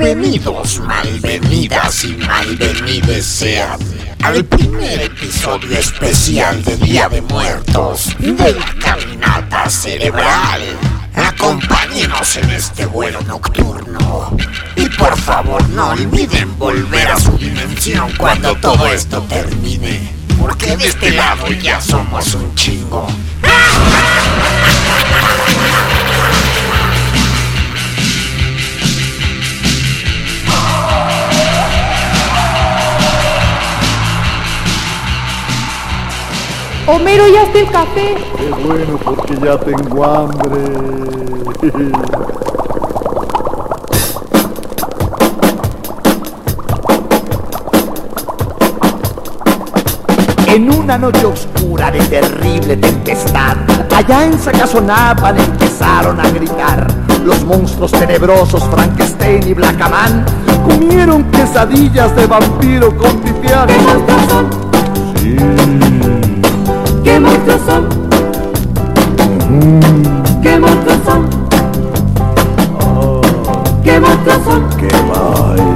Malvenidos, malvenidas y malvenides sean al primer episodio especial de Día de Muertos de la Caminata Cerebral. Acompáñenos en este vuelo nocturno. Y por favor no olviden volver a su dimensión cuando todo esto termine. Porque de este lado ya somos un chingo. Homero, ya está el café. Qué bueno, porque ya tengo hambre. En una noche oscura de terrible tempestad, allá en Sacazonapan empezaron a gritar. Los monstruos tenebrosos Frankenstein y Blackaman comieron quesadillas de vampiro con pipián. ¿Qué? Sí. ¿Qué monstruos son? ¿Qué monstruos son? ¿Qué monstruos son? ¡Qué baile!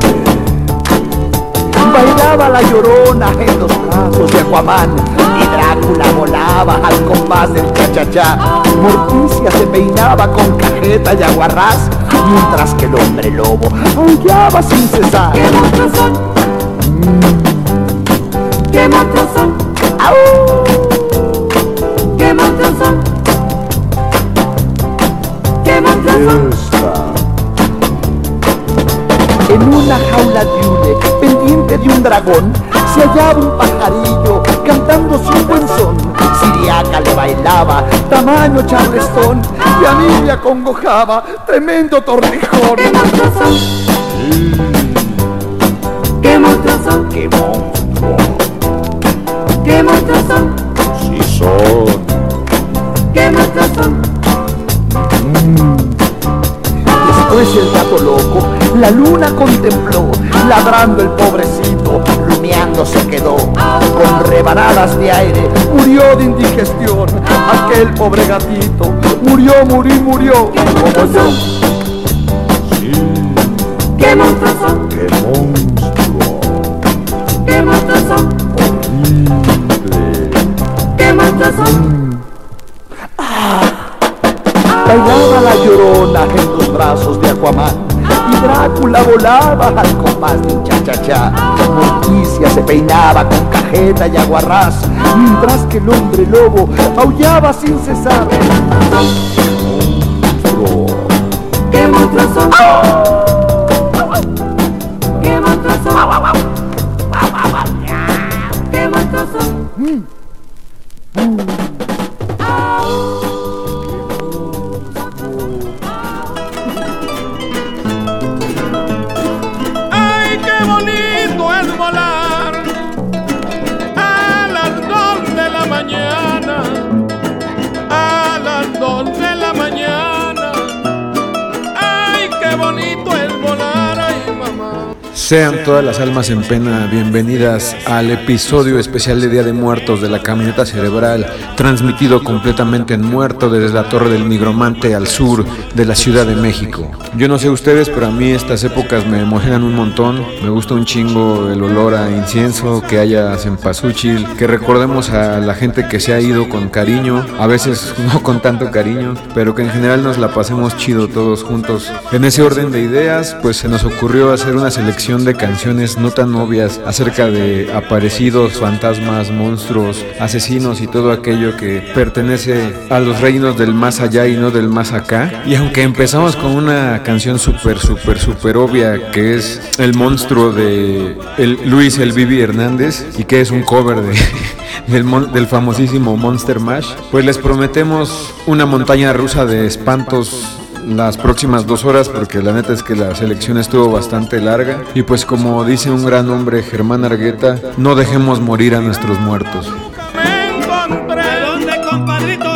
Bailaba la llorona en los brazos de Aquaman y Drácula volaba al compás del cha-cha-cha. Morticia se peinaba con cajeta y aguarrás, mientras que el hombre lobo aullaba sin cesar. ¿Qué monstruos son? ¿Qué monstruos son? ¡Au! ¿Qué monstruos son? ¿Qué monstruos son? Esta. En una jaula de hule, pendiente de un dragón, se hallaba un pajarillo cantando su buen son. Siriaca le bailaba, tamaño charlestón, y a mí me acongojaba, tremendo torrijón. ¿Qué monstruos son? ¿Qué monstruos son? ¡Qué monstruo! ¿Qué monstruos son? Sí son. ¿Qué monstruos son? Después el gato loco, la luna contempló, ladrando el pobrecito, rumiando se quedó. Con rebanadas de aire, murió de indigestión. Aquel pobre gatito, murió, murió, murió. Como yo. Sí. ¿Qué monstruos son? ¡Qué monstruo! ¿Qué monstruos llorona en los brazos de Aquaman y Drácula volaba al compás de un cha-cha-cha. Morticia se peinaba con cajeta y aguarrás, mientras que el hombre lobo aullaba sin cesar. Monstruo. ¿Qué monstruos son? ¿Qué Sean todas las almas en pena bienvenidas al episodio especial de Día de Muertos de la Camioneta Cerebral, transmitido completamente en muerto desde la Torre del Nigromante al sur de la Ciudad de México. Yo no sé ustedes, pero a mí estas épocas me emocionan un montón. Me gusta un chingo el olor a incienso, que haya cempasúchil, que recordemos a la gente que se ha ido con cariño, a veces no con tanto cariño, pero que en general nos la pasemos chido todos juntos. En ese orden de ideas, pues se nos ocurrió hacer una selección de canciones no tan obvias acerca de aparecidos, fantasmas, monstruos, asesinos y todo aquello que pertenece a los reinos del más allá y no del más acá. Y aunque empezamos con una canción súper, súper, súper obvia que es El monstruo de el Luis El Vivi Hernández y que es un cover de, del, del famosísimo Monster Mash, pues les prometemos una montaña rusa de espantos las próximas dos horas porque la neta es que la selección estuvo bastante larga y pues como dice un gran hombre Germán Argueta, no dejemos morir a nuestros muertos. Me encontré. ¿De dónde, compadrito?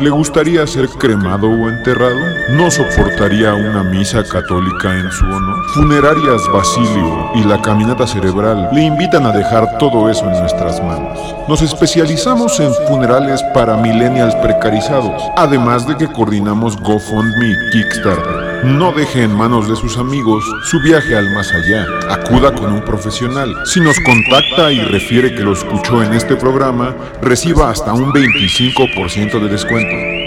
¿Le gustaría ser cremado o enterrado? ¿No soportaría una misa católica en su honor? Funerarias Basilio y la caminata cerebral le invitan a dejar todo eso en nuestras manos. Nos especializamos en funerales para millennials precarizados, además de que coordinamos GoFundMe Kickstarter. No deje en manos de sus amigos su viaje al más allá. Acuda con un profesional. Si nos contacta y refiere que lo escuchó en este programa, reciba hasta un 25% de descuento.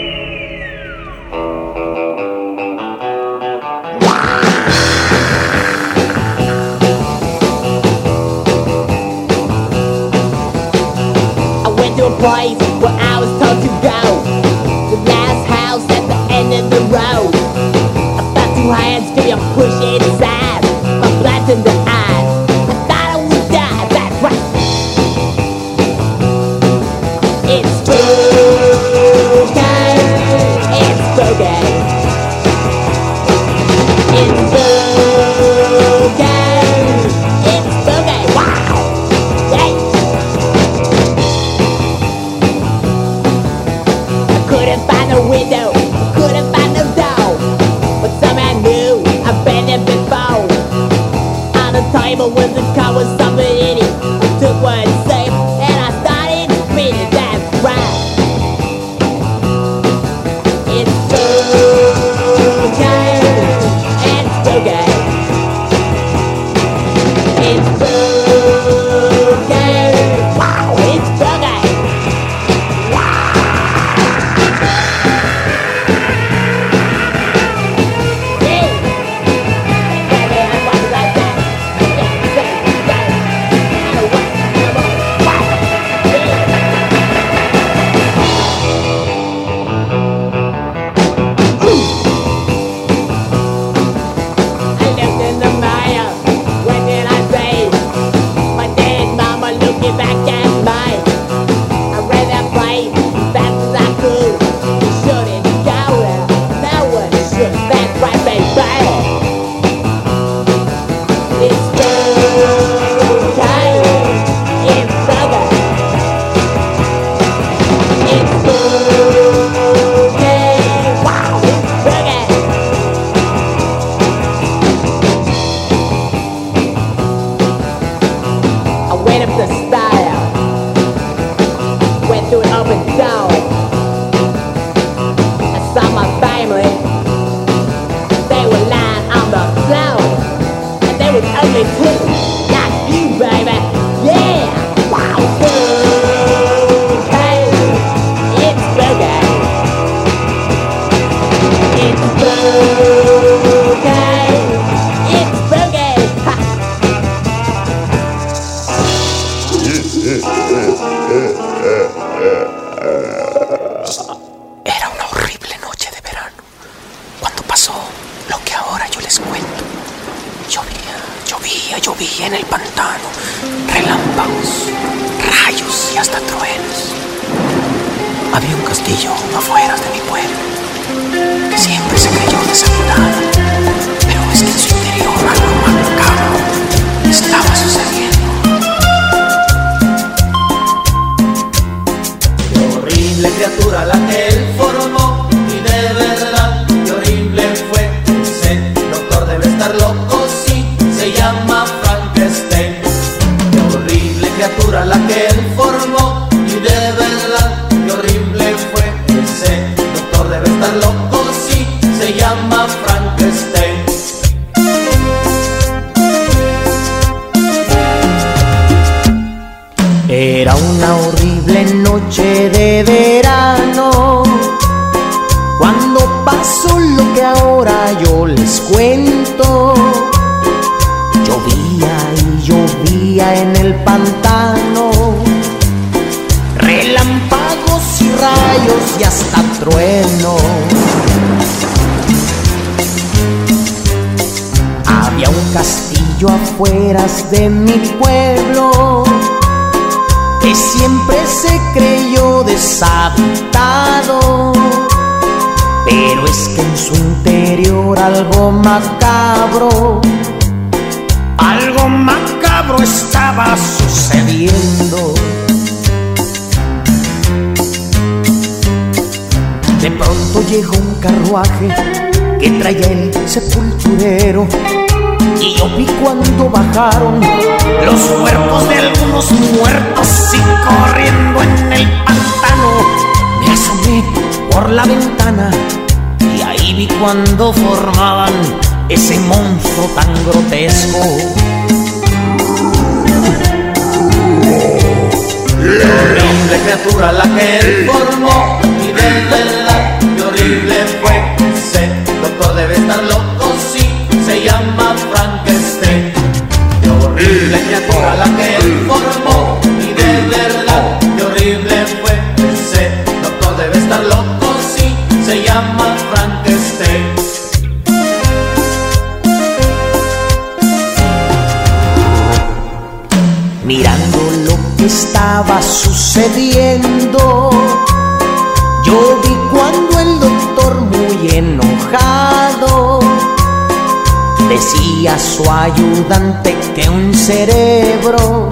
Que un cerebro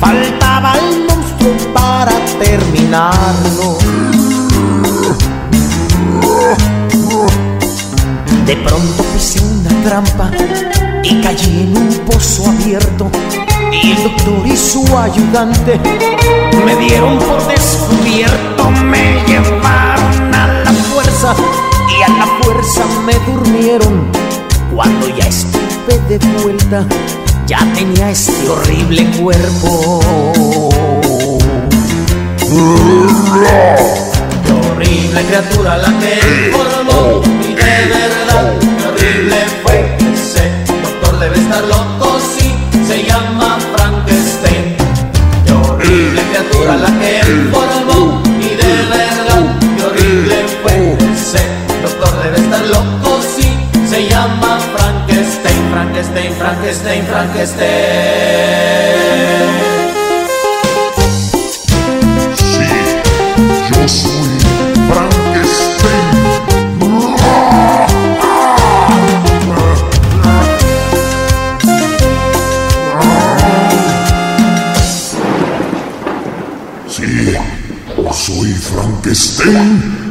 faltaba al monstruo para terminarlo. De pronto pisé una trampa y caí en un pozo abierto. Y el doctor y su ayudante me dieron por descubierto, me llevaron a la fuerza y a la fuerza me durmieron. Cuando ya estuve de vuelta, ya tenía este horrible cuerpo. Qué horrible criatura la que formó. Y de verdad qué horrible fue ese doctor. Debe estar loco sí se llama Frankenstein. Qué horrible criatura la que formó Frankenstein Frankenstein Frankenstein Frankenstein Yo soy Frankenstein. Sí, soy Frankenstein.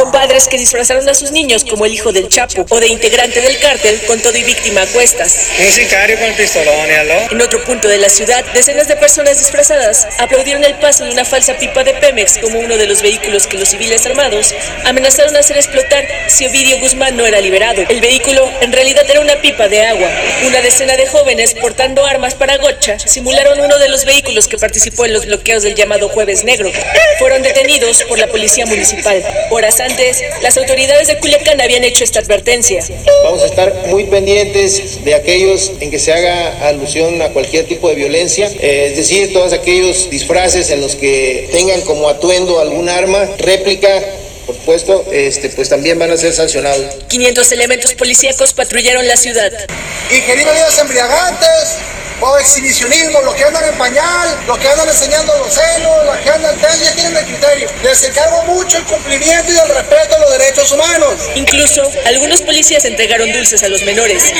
Hubo padres que disfrazaron a sus niños como el hijo del Chapo o de integrante del cártel con todo y víctima a cuestas. Un sicario con pistolón, ¿aló? En otro punto de la ciudad, decenas de personas disfrazadas aplaudieron el paso de una falsa pipa de Pemex como uno de los vehículos que los civiles armados amenazaron hacer explotar si Ovidio Guzmán no era liberado. El vehículo en realidad era una pipa de agua. Una decena de jóvenes portando armas para gocha simularon uno de los vehículos que participó en los bloqueos del llamado Jueves Negro. Fueron detenidos por la policía municipal. Horas antes, las autoridades de Culiacán habían hecho esta advertencia. Vamos a estar muy pendientes de aquellos en que se haga alusión a cualquier tipo de violencia, eh, es decir, todos aquellos disfraces en los que tengan como atuendo algún arma, réplica, por supuesto, este, pues también van a ser sancionados. 500 elementos policíacos patrullaron la ciudad. Ingerir bebidas embriagantes o exhibicionismo, los que andan en pañal, los que andan enseñando los senos, los que andan, ya tienen el criterio. Les encargo mucho el cumplimiento y el respeto a los derechos humanos. Incluso, algunos policías entregaron dulces a los menores.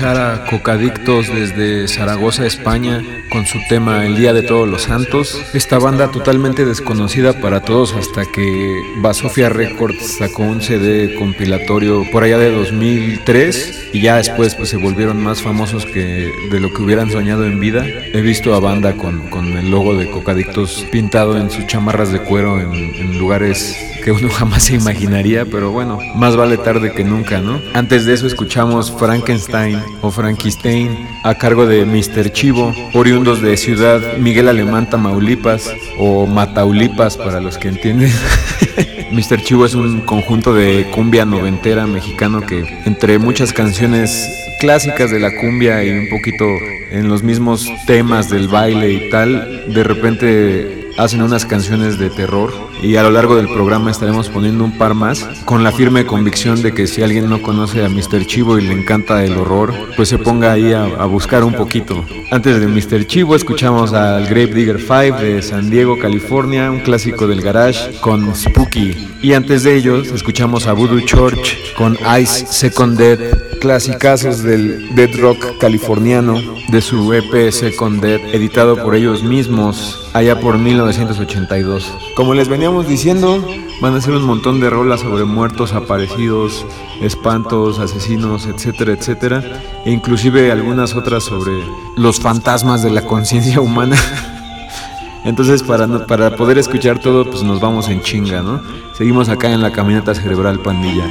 Escuchar a Cocadictos desde Zaragoza, España, con su tema El Día de Todos los Santos. Esta banda totalmente desconocida para todos hasta que Basofia Records sacó un CD compilatorio por allá de 2003 y ya después pues se volvieron más famosos que de lo que hubieran soñado en vida. He visto a banda con, con el logo de Cocadictos pintado en sus chamarras de cuero en, en lugares que uno jamás se imaginaría, pero bueno, más vale tarde que nunca, ¿no? Antes de eso escuchamos Frankenstein o Frankenstein a cargo de Mr. Chivo, oriundos de Ciudad Miguel Alemán, Tamaulipas o Mataulipas para los que entienden. Mr. Chivo es un conjunto de cumbia noventera mexicano que entre muchas canciones clásicas de la cumbia y un poquito en los mismos temas del baile y tal, de repente hacen unas canciones de terror y a lo largo del programa estaremos poniendo un par más con la firme convicción de que si alguien no conoce a Mr. Chivo y le encanta el horror, pues se ponga ahí a, a buscar un poquito. Antes de Mr. Chivo escuchamos al Grave Digger 5 de San Diego, California, un clásico del garage con Spooky. Y antes de ellos escuchamos a Voodoo Church con Ice Second Dead, clasicazos del dead rock californiano de su EP Second Dead, editado por ellos mismos allá por 1982. Como les veníamos diciendo, van a ser un montón de rolas sobre muertos, aparecidos, espantos, asesinos, etcétera, etcétera, e inclusive algunas otras sobre los fantasmas de la conciencia humana. Entonces, para, para poder escuchar todo, pues nos vamos en chinga, ¿no? Seguimos acá en la caminata cerebral pandilla.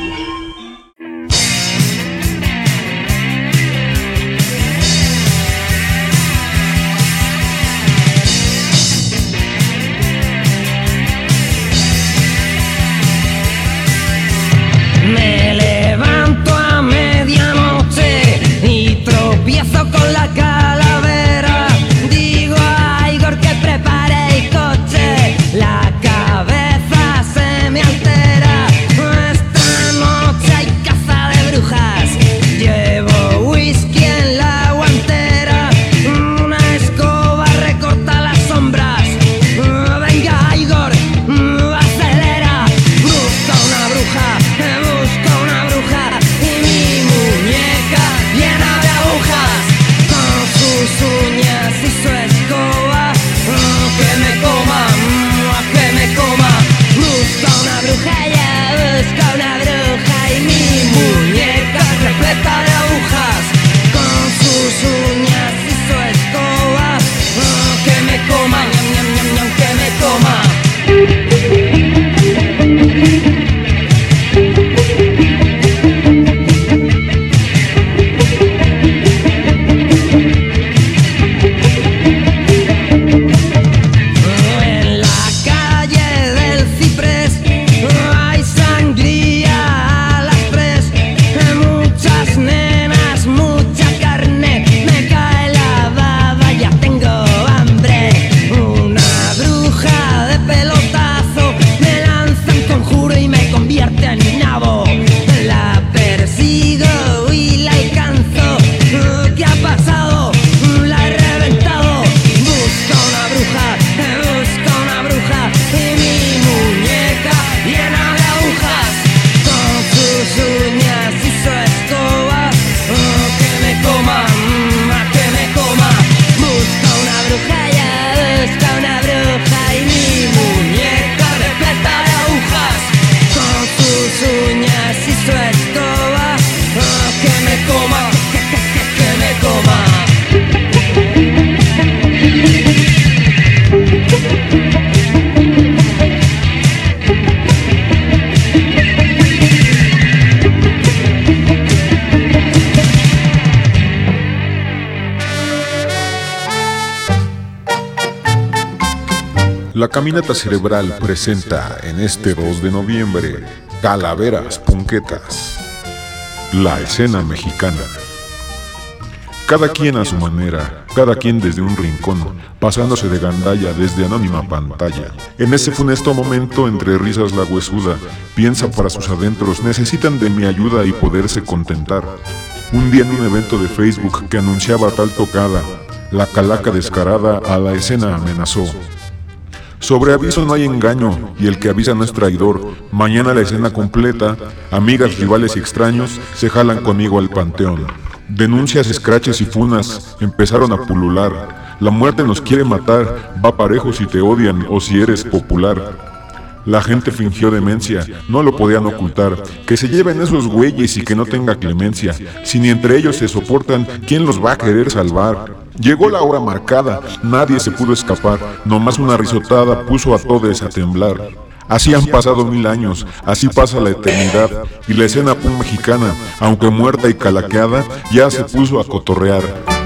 La Caminata Cerebral presenta en este 2 de noviembre Calaveras Punquetas. La escena mexicana. Cada quien a su manera, cada quien desde un rincón, pasándose de gandalla desde anónima pantalla. En ese funesto momento, entre risas la huesuda, piensa para sus adentros, necesitan de mi ayuda y poderse contentar. Un día en un evento de Facebook que anunciaba tal tocada, la calaca descarada a la escena amenazó. Sobre aviso no hay engaño y el que avisa no es traidor. Mañana la escena completa, amigas, rivales y extraños se jalan conmigo al panteón. Denuncias, escraches y funas empezaron a pulular. La muerte nos quiere matar, va parejo si te odian o si eres popular. La gente fingió demencia, no lo podían ocultar. Que se lleven esos güeyes y que no tenga clemencia. Si ni entre ellos se soportan, ¿quién los va a querer salvar? Llegó la hora marcada, nadie se pudo escapar, nomás una risotada puso a todos a temblar. Así han pasado mil años, así pasa la eternidad, y la escena pum mexicana, aunque muerta y calaqueada, ya se puso a cotorrear.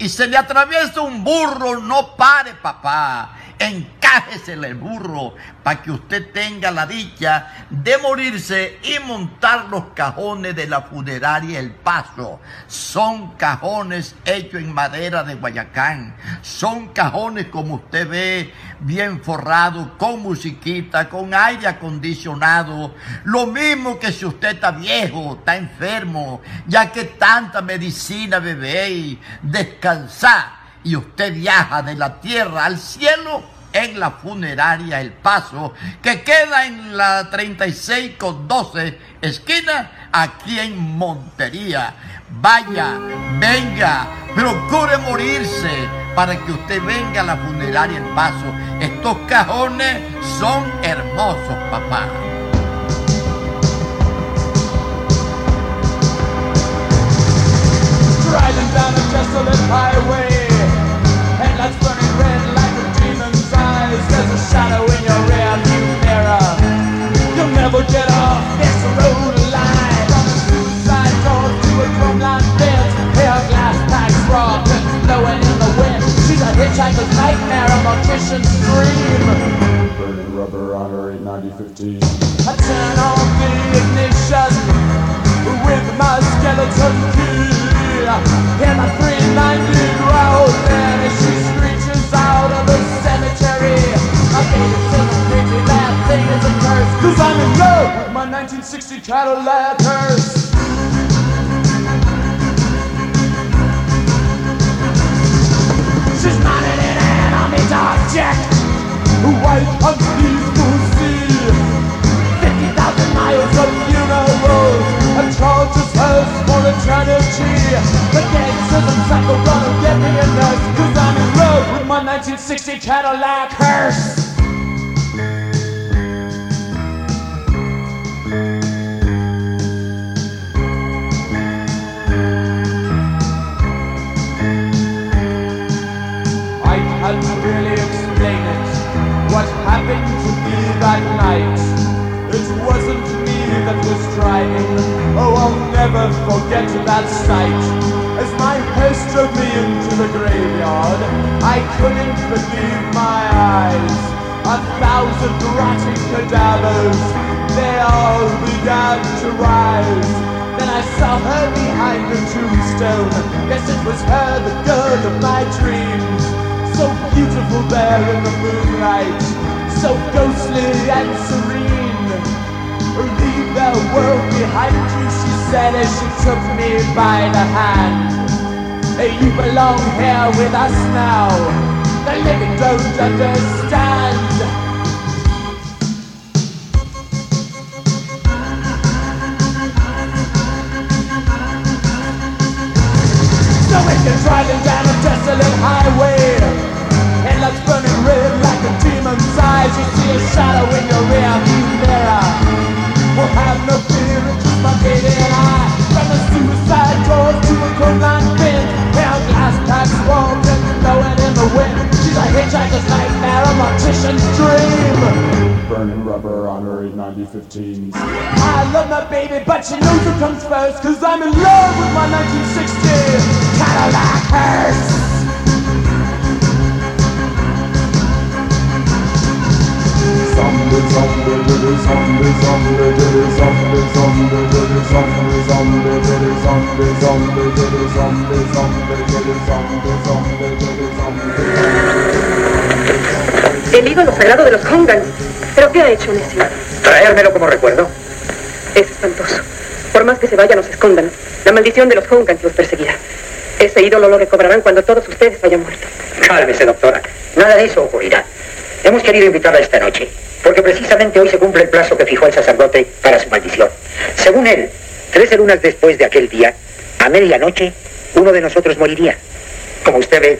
Y se le atraviesa un burro, no pare, papá. encájesele el burro para que usted tenga la dicha de morirse y montar los cajones de la funeraria El Paso. Son cajones hechos en madera de Guayacán. Son cajones como usted ve, bien forrados, con musiquita, con aire acondicionado. Lo mismo que si usted está viejo, está enfermo, ya que tanta medicina bebé y descansar y usted viaja de la tierra al cielo en la funeraria El Paso, que queda en la 36 con 12 esquina, aquí en Montería. Vaya, venga, procure morirse para que usted venga a la funeraria El Paso. Estos cajones son hermosos, papá. Driving down a desolate highway Headlights burning red like a demon's eyes There's a shadow in your A hitchhiker's nightmare, a mortician's dream Burning rubber on her 890 I turn on the ignition with my skeleton key. Hear my 390 growl then as she screeches out of the cemetery. I think it's so crazy that thing is a curse. Cause I'm in love with my 1960 Cadillac jet. White unpeaceful sea. 50,000 miles of funerals charges hers for eternity The gangsters and psycho gonna get me a nurse Cause I'm in love with my 1960 Cadillac hearse that night. It wasn't me that was driving Oh, I'll never forget that sight. As my hearse drove me into the graveyard I couldn't believe my eyes. A thousand rotting cadavers They all began to rise. Then I saw her behind the tombstone. Yes, it was her, the girl of my dreams. So beautiful there in the moonlight So ghostly and serene Leave the world behind you, she said as she took me by the hand. You belong here with us now. The living don't understand. So if you're driving down a desolate highway, demon's eyes, you see a shadow in your rear mirror. We'll have no fear, it's just my baby and I. From the suicide doors to a bin, glass packs and blowing in the wind. She's a hitchhiker's nightmare, a mortician's dream. Burning rubber on her 890 15s. I love my baby, but she knows who comes first, cause I'm in love with my 1960 Cadillac hearse. El ídolo sagrado de los Hongans. ¿Pero qué ha hecho, necio? Traérmelo como recuerdo. Es espantoso. Por más que se vayan o se escondan, la maldición de los Hongans los perseguirá. Ese ídolo lo recobrarán cuando todos ustedes hayan muerto. Cálmese, doctora. Nada de eso ocurrirá. Hemos querido invitarla esta noche, porque precisamente hoy se cumple el plazo que fijó el sacerdote para su maldición. Según él, trece lunas después de aquel día, a medianoche, uno de nosotros moriría. Como usted ve,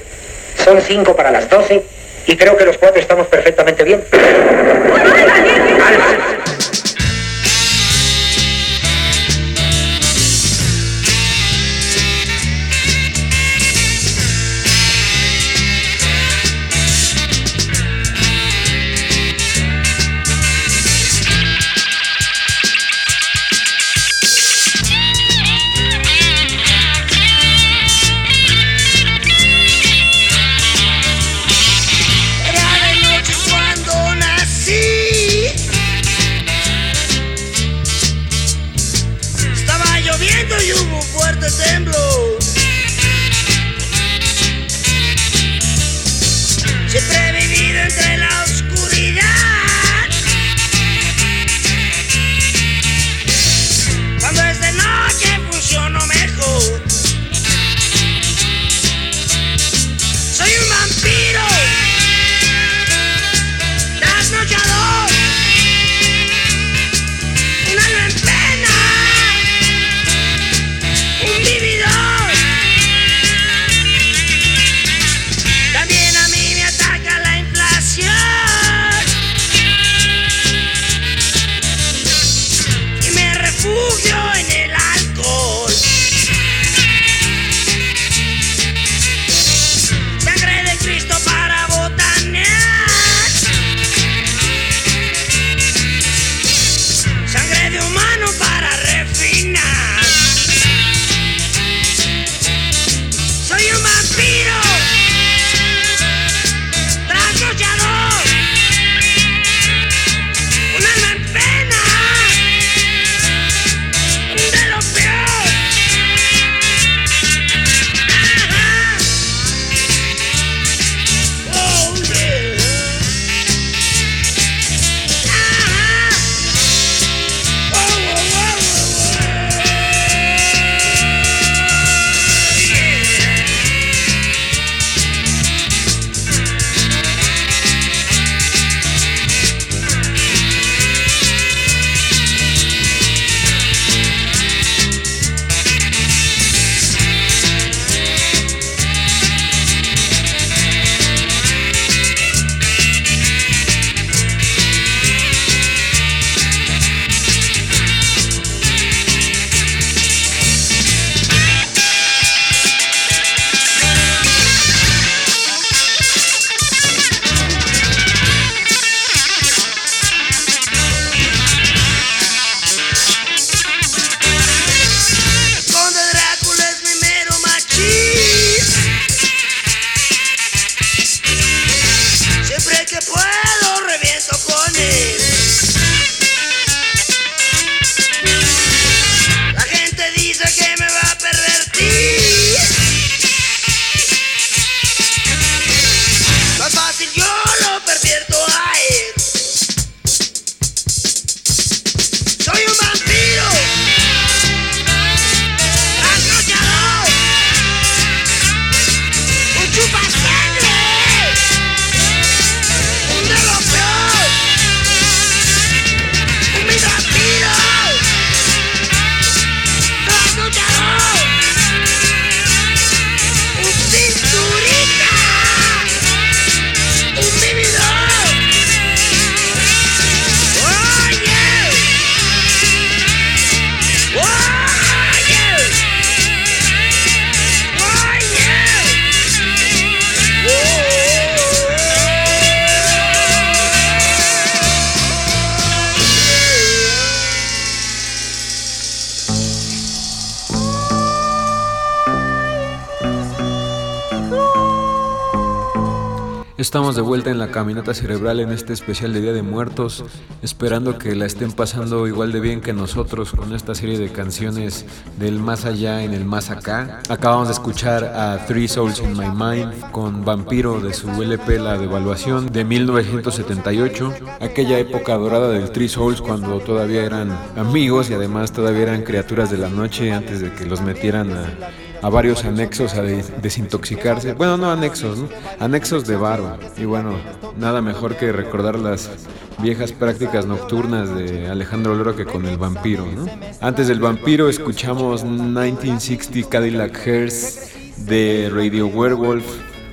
son cinco para las doce y creo que los cuatro estamos perfectamente bien. estamos de vuelta en la caminata cerebral en este especial de Día de Muertos, esperando que la estén pasando igual de bien que nosotros con esta serie de canciones del más allá en el más acá. Acabamos de escuchar a Three Souls in My Mind con Vampiro de su LP La Devaluación de 1978, aquella época dorada del Three Souls cuando todavía eran amigos y además todavía eran criaturas de la noche antes de que los metieran a a varios anexos a de- desintoxicarse. Bueno, no anexos, ¿no? Anexos de barba. Y bueno, nada mejor que recordar las viejas prácticas nocturnas de Alejandro Lora que con el vampiro, ¿no? Antes del vampiro escuchamos 1960 Cadillac Hearse de Radio Werewolf.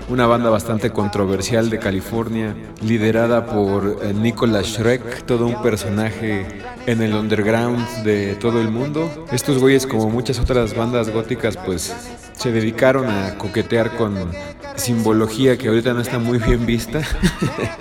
Una banda bastante controversial de California, liderada por eh, Nicholas Shrek, todo un personaje en el underground de todo el mundo. Estos güeyes, como muchas otras bandas góticas, pues se dedicaron a coquetear con simbología que ahorita no está muy bien vista.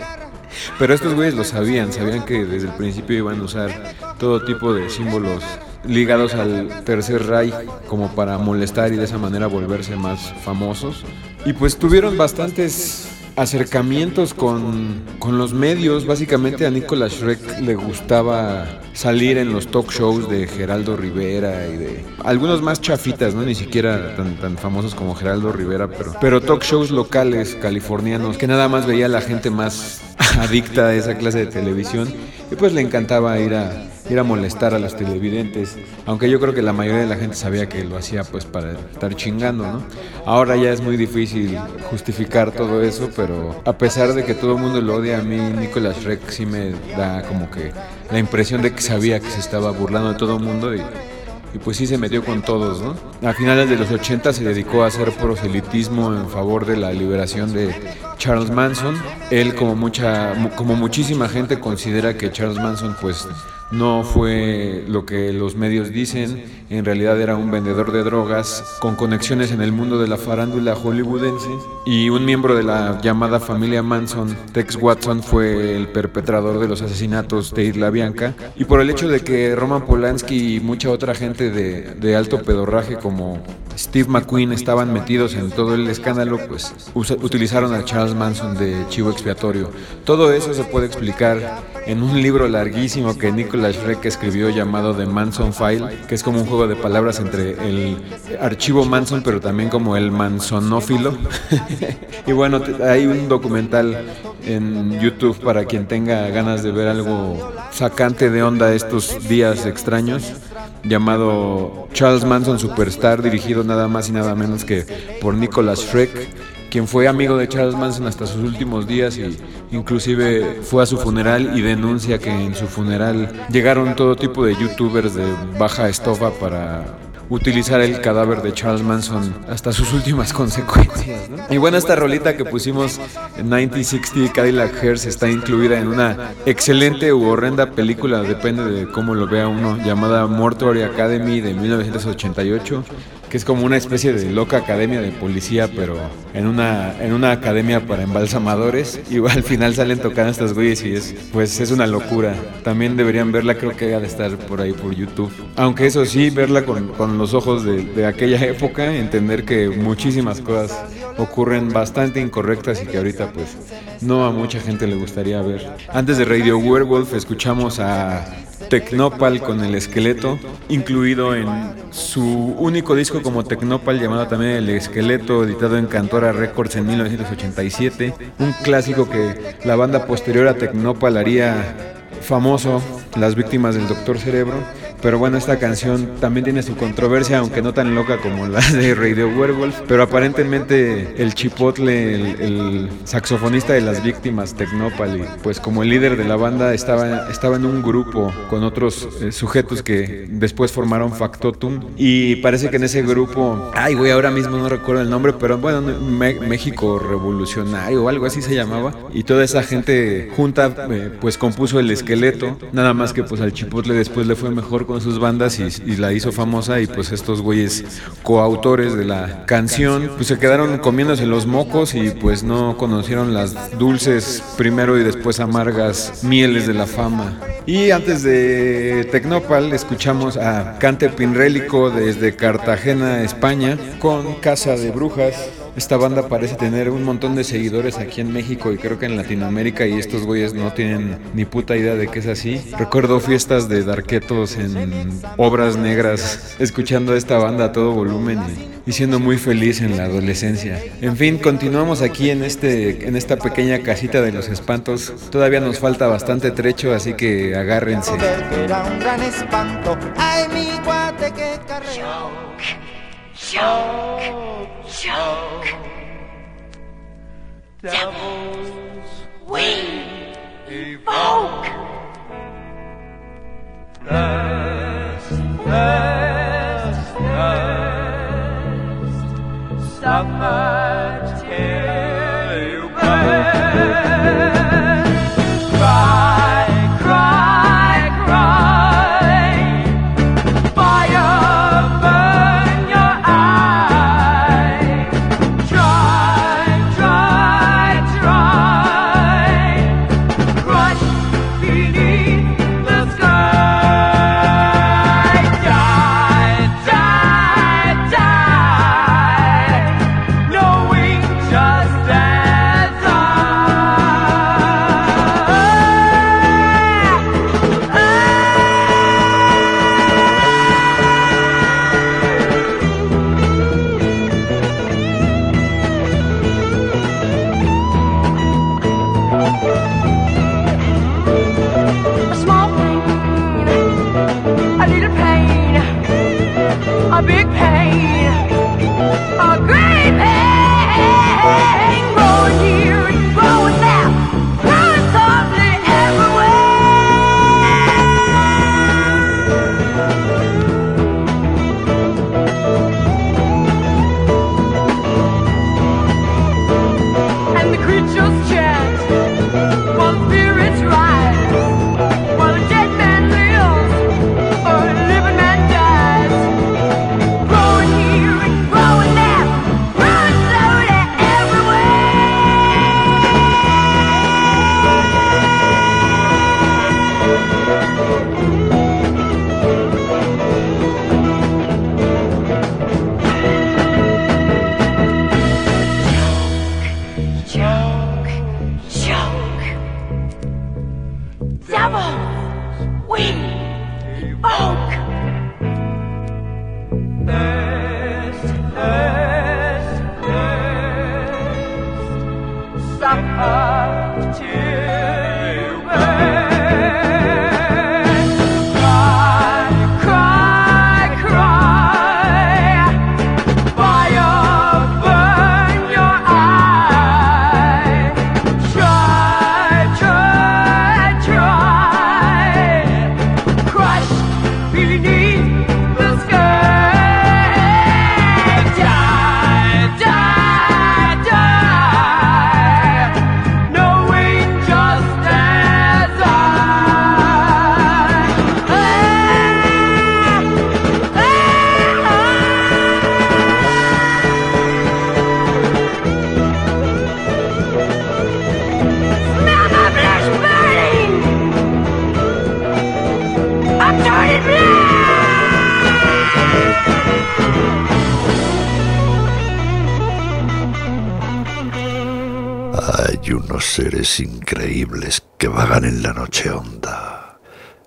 Pero estos güeyes lo sabían, sabían que desde el principio iban a usar todo tipo de símbolos ligados al Tercer Reich como para molestar y de esa manera volverse más famosos. Y pues tuvieron bastantes acercamientos con, con los medios. Básicamente a Nicolas Shrek le gustaba salir en los talk shows de Geraldo Rivera y de algunos más chafitas, ¿no? Ni siquiera tan, tan famosos como Geraldo Rivera, pero, pero talk shows locales californianos que nada más veía la gente más adicta a esa clase de televisión y pues le encantaba ir a ir a molestar a los televidentes, aunque yo creo que la mayoría de la gente sabía que lo hacía pues para estar chingando, ¿no? Ahora ya es muy difícil justificar todo eso, pero a pesar de que todo el mundo lo odia, a mí Nicolas Shrek sí me da como que la impresión de que sabía que se estaba burlando de todo el mundo y, y pues sí se metió con todos, ¿no? A finales de los 80 se dedicó a hacer proselitismo en favor de la liberación de Charles Manson. Él como mucha como muchísima gente considera que Charles Manson pues no fue lo que los medios dicen, en realidad era un vendedor de drogas con conexiones en el mundo de la farándula hollywoodense. Y un miembro de la llamada familia Manson, Tex Watson, fue el perpetrador de los asesinatos de Isla Bianca. Y por el hecho de que Roman Polanski y mucha otra gente de, de alto pedorraje como Steve McQueen estaban metidos en todo el escándalo, pues utilizaron a Charles Manson de chivo expiatorio. Todo eso se puede explicar en un libro larguísimo que Nicholas Shrek escribió llamado The Manson File, que es como un juego de palabras entre el archivo Manson, pero también como el mansonófilo. y bueno, hay un documental en YouTube para quien tenga ganas de ver algo sacante de onda estos días extraños llamado Charles Manson Superstar, dirigido nada más y nada menos que por Nicholas Shrek, quien fue amigo de Charles Manson hasta sus últimos días y inclusive fue a su funeral y denuncia que en su funeral llegaron todo tipo de youtubers de baja estofa para utilizar el cadáver de Charles Manson hasta sus últimas consecuencias. Y bueno, esta rolita que pusimos en 1960 Cadillac Hearse está incluida en una excelente u horrenda película, depende de cómo lo vea uno, llamada Mortuary Academy de 1988 es como una especie de loca academia de policía, pero en una, en una academia para embalsamadores. Y al final salen tocando estas güeyes y es, pues es una locura. También deberían verla, creo que ha de estar por ahí por YouTube. Aunque eso sí, verla con, con los ojos de, de aquella época, entender que muchísimas cosas ocurren bastante incorrectas y que ahorita pues no a mucha gente le gustaría ver. Antes de Radio Werewolf escuchamos a Tecnopal con el esqueleto, incluido en su único disco como Tecnopal llamado también El Esqueleto, editado en Cantora Records en 1987, un clásico que la banda posterior a Tecnopal haría famoso, Las víctimas del Doctor Cerebro. Pero bueno, esta canción también tiene su controversia, aunque no tan loca como la de Radio Werewolf. Pero aparentemente el chipotle, el, saxofonista de las víctimas, Tecnopal, y pues como el líder de la banda, estaba, estaba en un grupo con otros eh, sujetos que después formaron Factotum. Y parece que en ese grupo, ay, güey, ahora mismo no recuerdo el nombre, pero bueno, Me- México Revolucionario o algo así se llamaba. Y toda esa gente junta, eh, pues compuso el esqueleto. Nada más que pues al chipotle después le fue mejor con sus bandas y, y la hizo famosa. Y pues estos güeyes coautores de la canción, pues se quedaron comiéndose los mocos y pues no conocieron las dulces primero y después amargas mieles de la fama. Y antes de Tecnopal escuchamos a Cante Pinrélico desde Cartagena, España, con Casa de Brujas. Esta banda parece tener un montón de seguidores aquí en México y creo que en Latinoamérica y estos güeyes no tienen ni puta idea de que es así. Recuerdo fiestas de darquetos en obras negras escuchando a esta banda a todo volumen y, y siendo muy feliz en la adolescencia. En fin, continuamos aquí en, este, en esta pequeña casita de los espantos. Todavía nos falta bastante trecho, así que agárrense. que era un gran espanto. Ay, mi guate que carrera. Shock, Devil's wing evoke. Thirst, thirst, thirst. Suffer increíbles que vagan en la noche honda,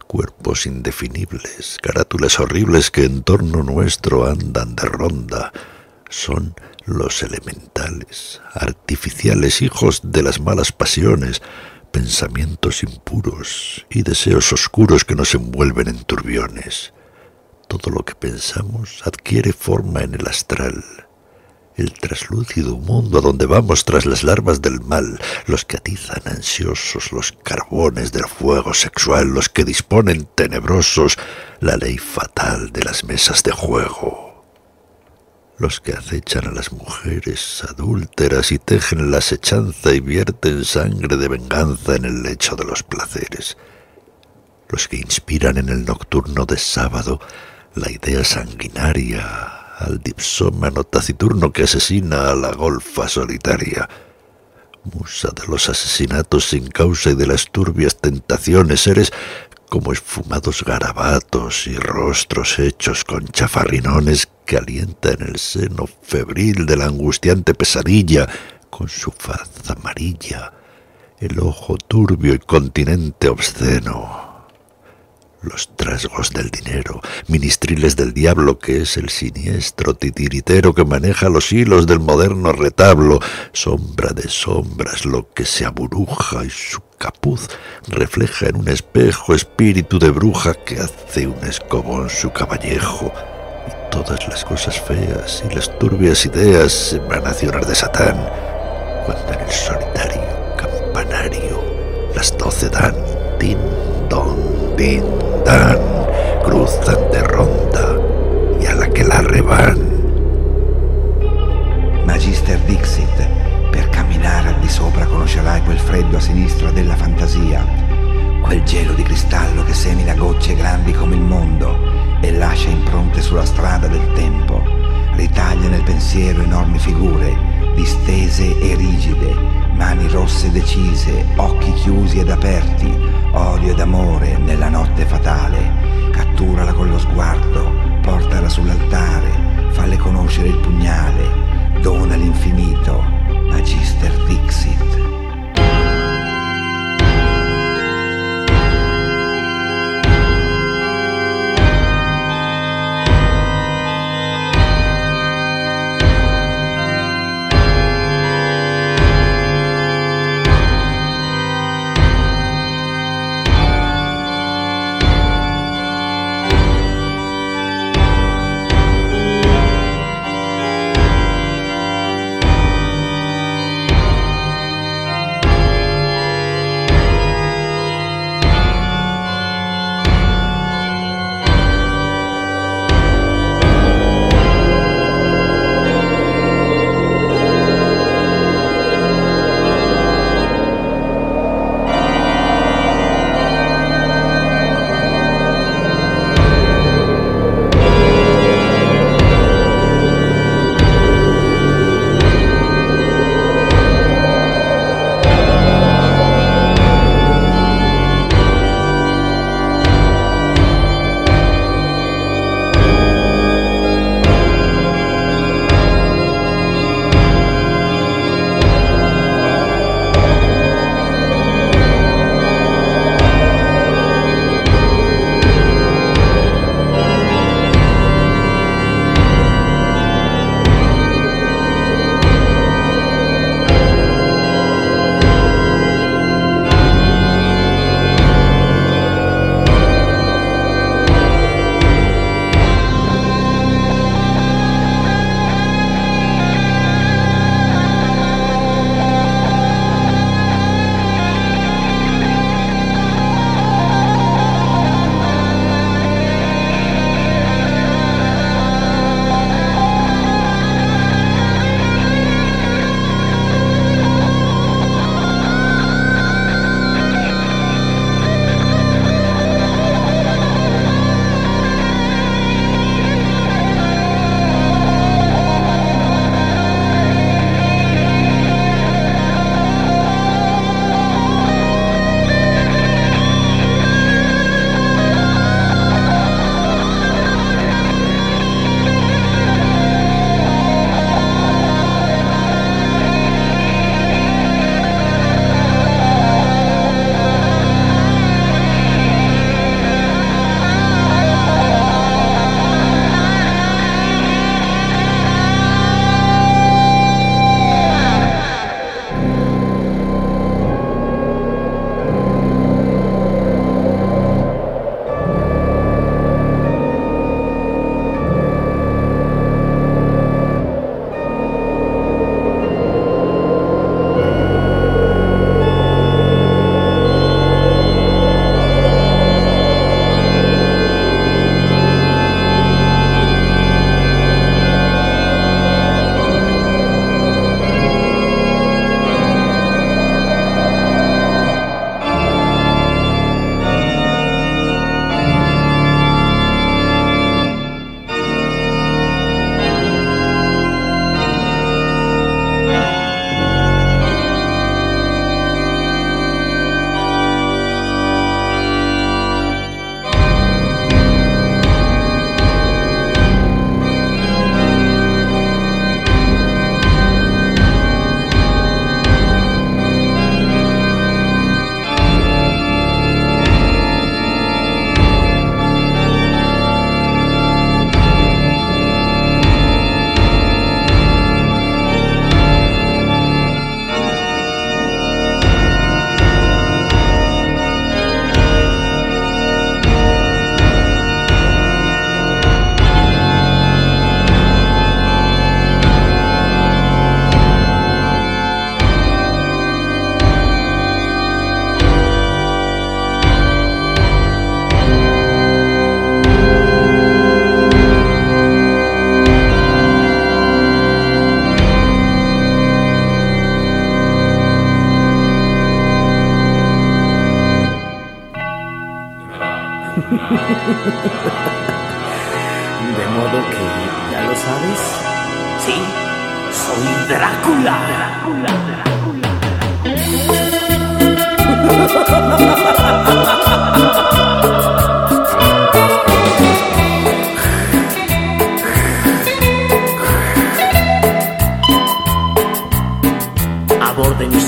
cuerpos indefinibles, carátulas horribles que en torno nuestro andan de ronda. Son los elementales, artificiales hijos de las malas pasiones, pensamientos impuros y deseos oscuros que nos envuelven en turbiones. Todo lo que pensamos adquiere forma en el astral el traslúcido mundo donde vamos tras las larvas del mal, los que atizan ansiosos los carbones del fuego sexual, los que disponen tenebrosos la ley fatal de las mesas de juego, los que acechan a las mujeres adúlteras y tejen la acechanza y vierten sangre de venganza en el lecho de los placeres, los que inspiran en el nocturno de sábado la idea sanguinaria al dipsómano taciturno que asesina a la golfa solitaria, musa de los asesinatos sin causa y de las turbias tentaciones, eres como esfumados garabatos y rostros hechos con chafarrinones que alienta en el seno febril de la angustiante pesadilla, con su faz amarilla, el ojo turbio y continente obsceno. Los trasgos del dinero, ministriles del diablo que es el siniestro titiritero que maneja los hilos del moderno retablo, sombra de sombras lo que se aburuja y su capuz refleja en un espejo espíritu de bruja que hace un escobón su caballejo. Y todas las cosas feas y las turbias ideas emanaciones de Satán cuando en el solitario campanario las doce dan din don din dan cruzan de ronda y a la che la revan Magister Dixit, per camminare al di sopra conoscerai quel freddo a sinistra della fantasia, quel gelo di cristallo che semina gocce grandi come il mondo e lascia impronte sulla strada del tempo, ritaglia nel pensiero enormi figure, distese e rigide, mani rosse decise, occhi chiusi ed aperti, odio ed amore nella notte fatale, catturala con lo sguardo, portala sull'altare, falle conoscere il pugnale, dona l'infinito, Magister Dixit.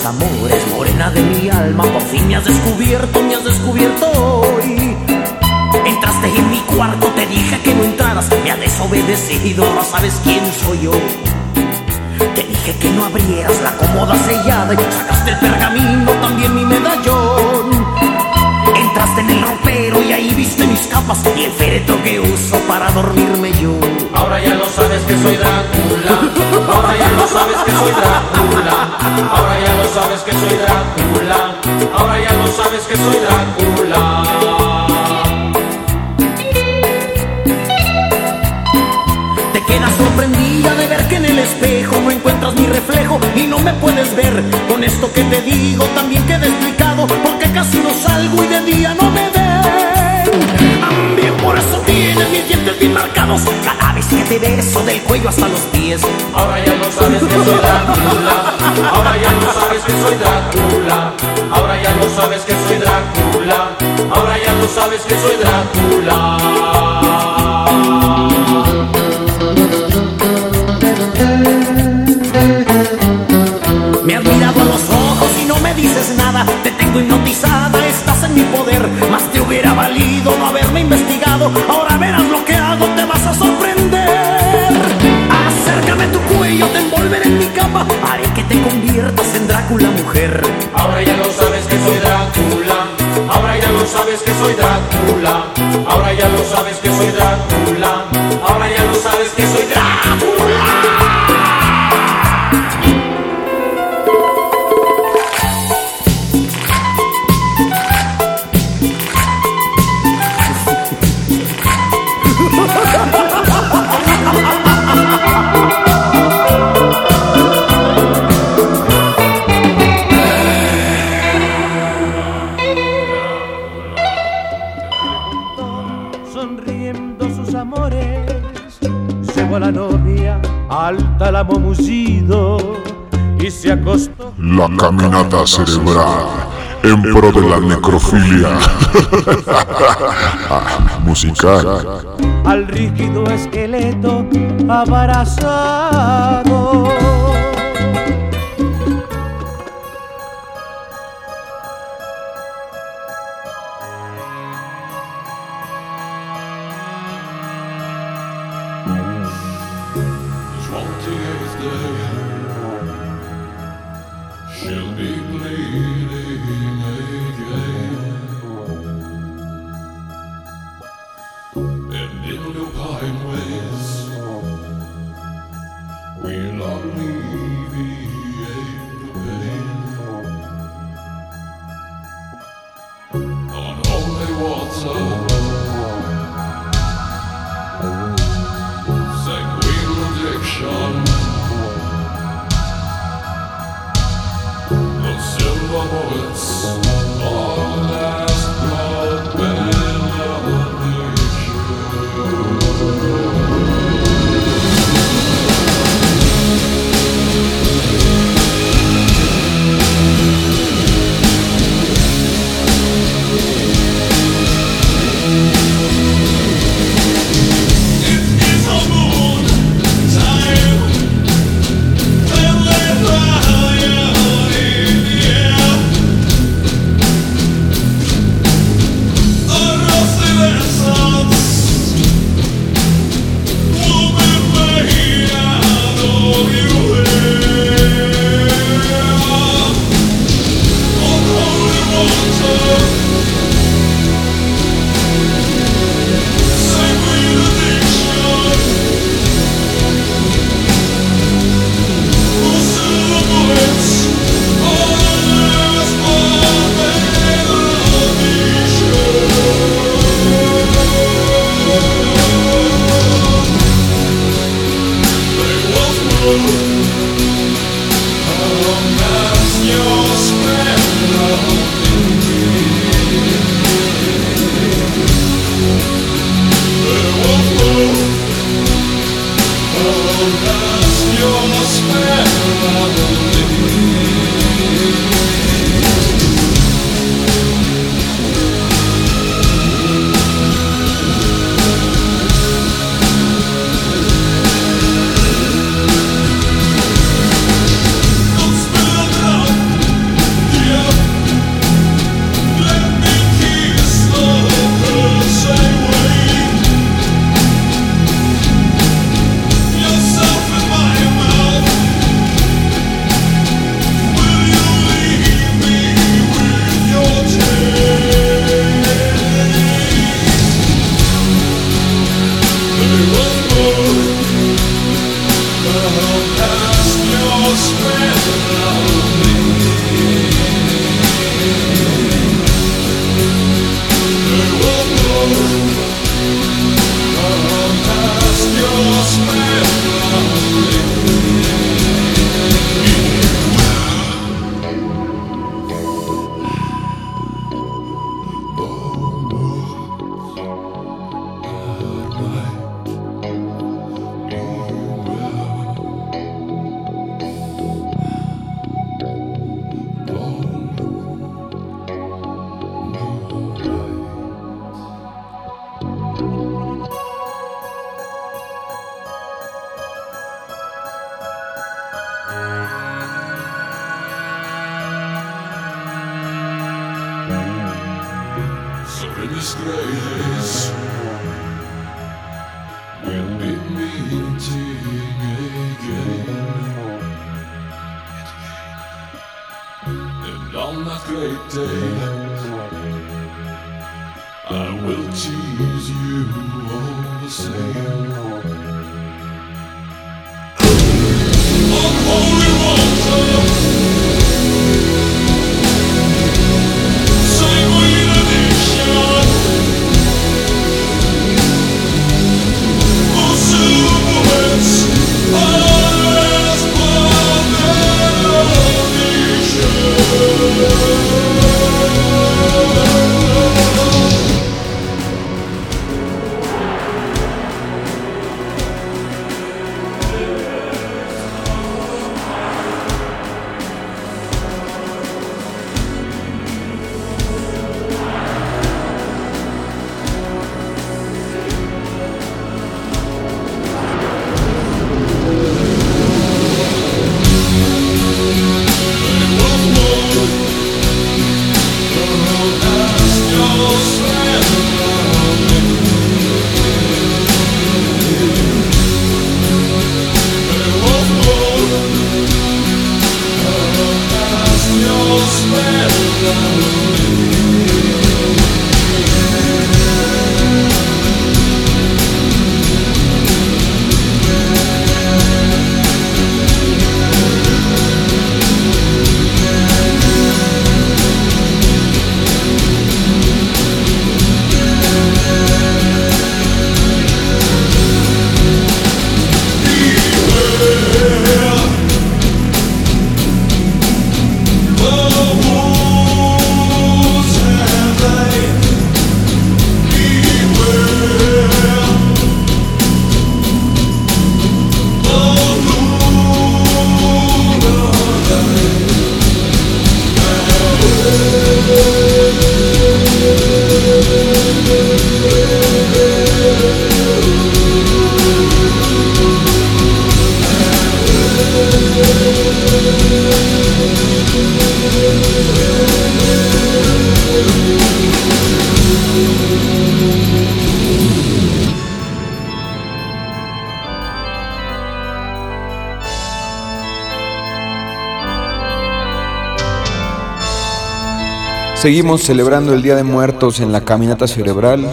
Amores, morena de mi alma, por fin me has descubierto, me has descubierto hoy. Entraste en mi cuarto, te dije que no entraras, me ha desobedecido, no sabes quién soy yo. Te dije que no abrieras la cómoda sellada y sacaste el pergamino, también mi medallón. En el ropero y ahí viste mis capas y el féretro que uso para dormirme yo. Ahora ya lo sabes que soy Drácula. Ahora ya lo sabes que soy Drácula. Ahora ya lo sabes que soy Drácula. Ahora ya lo sabes que soy Drácula. Te quedas sorprendida de ver que en el espejo no encuentras mi reflejo y no me puedes ver. Con esto que te digo también queda explicado porque casi no salgo y de día por eso tienes mis dientes bien marcados cada vez que te beso del cuello hasta los pies. Ahora ya lo sabes que soy Drácula. Ahora ya lo sabes que soy Drácula. Ahora ya lo sabes que soy Drácula. Ahora ya lo sabes que soy Drácula. Me has mirado a los ojos y no me dices nada. Te tengo hipnotizada, Ahora ya lo sabes que soy Drácula. Ahora ya lo sabes que soy Drácula. Ahora ya lo sabes que soy Drácula. Ahora ya lo sabes que soy Drácula. Caminata cerebral en pro de la necrofilia. Ah, Musical. al rígido esqueleto abarazado. Seguimos celebrando el Día de Muertos en la caminata cerebral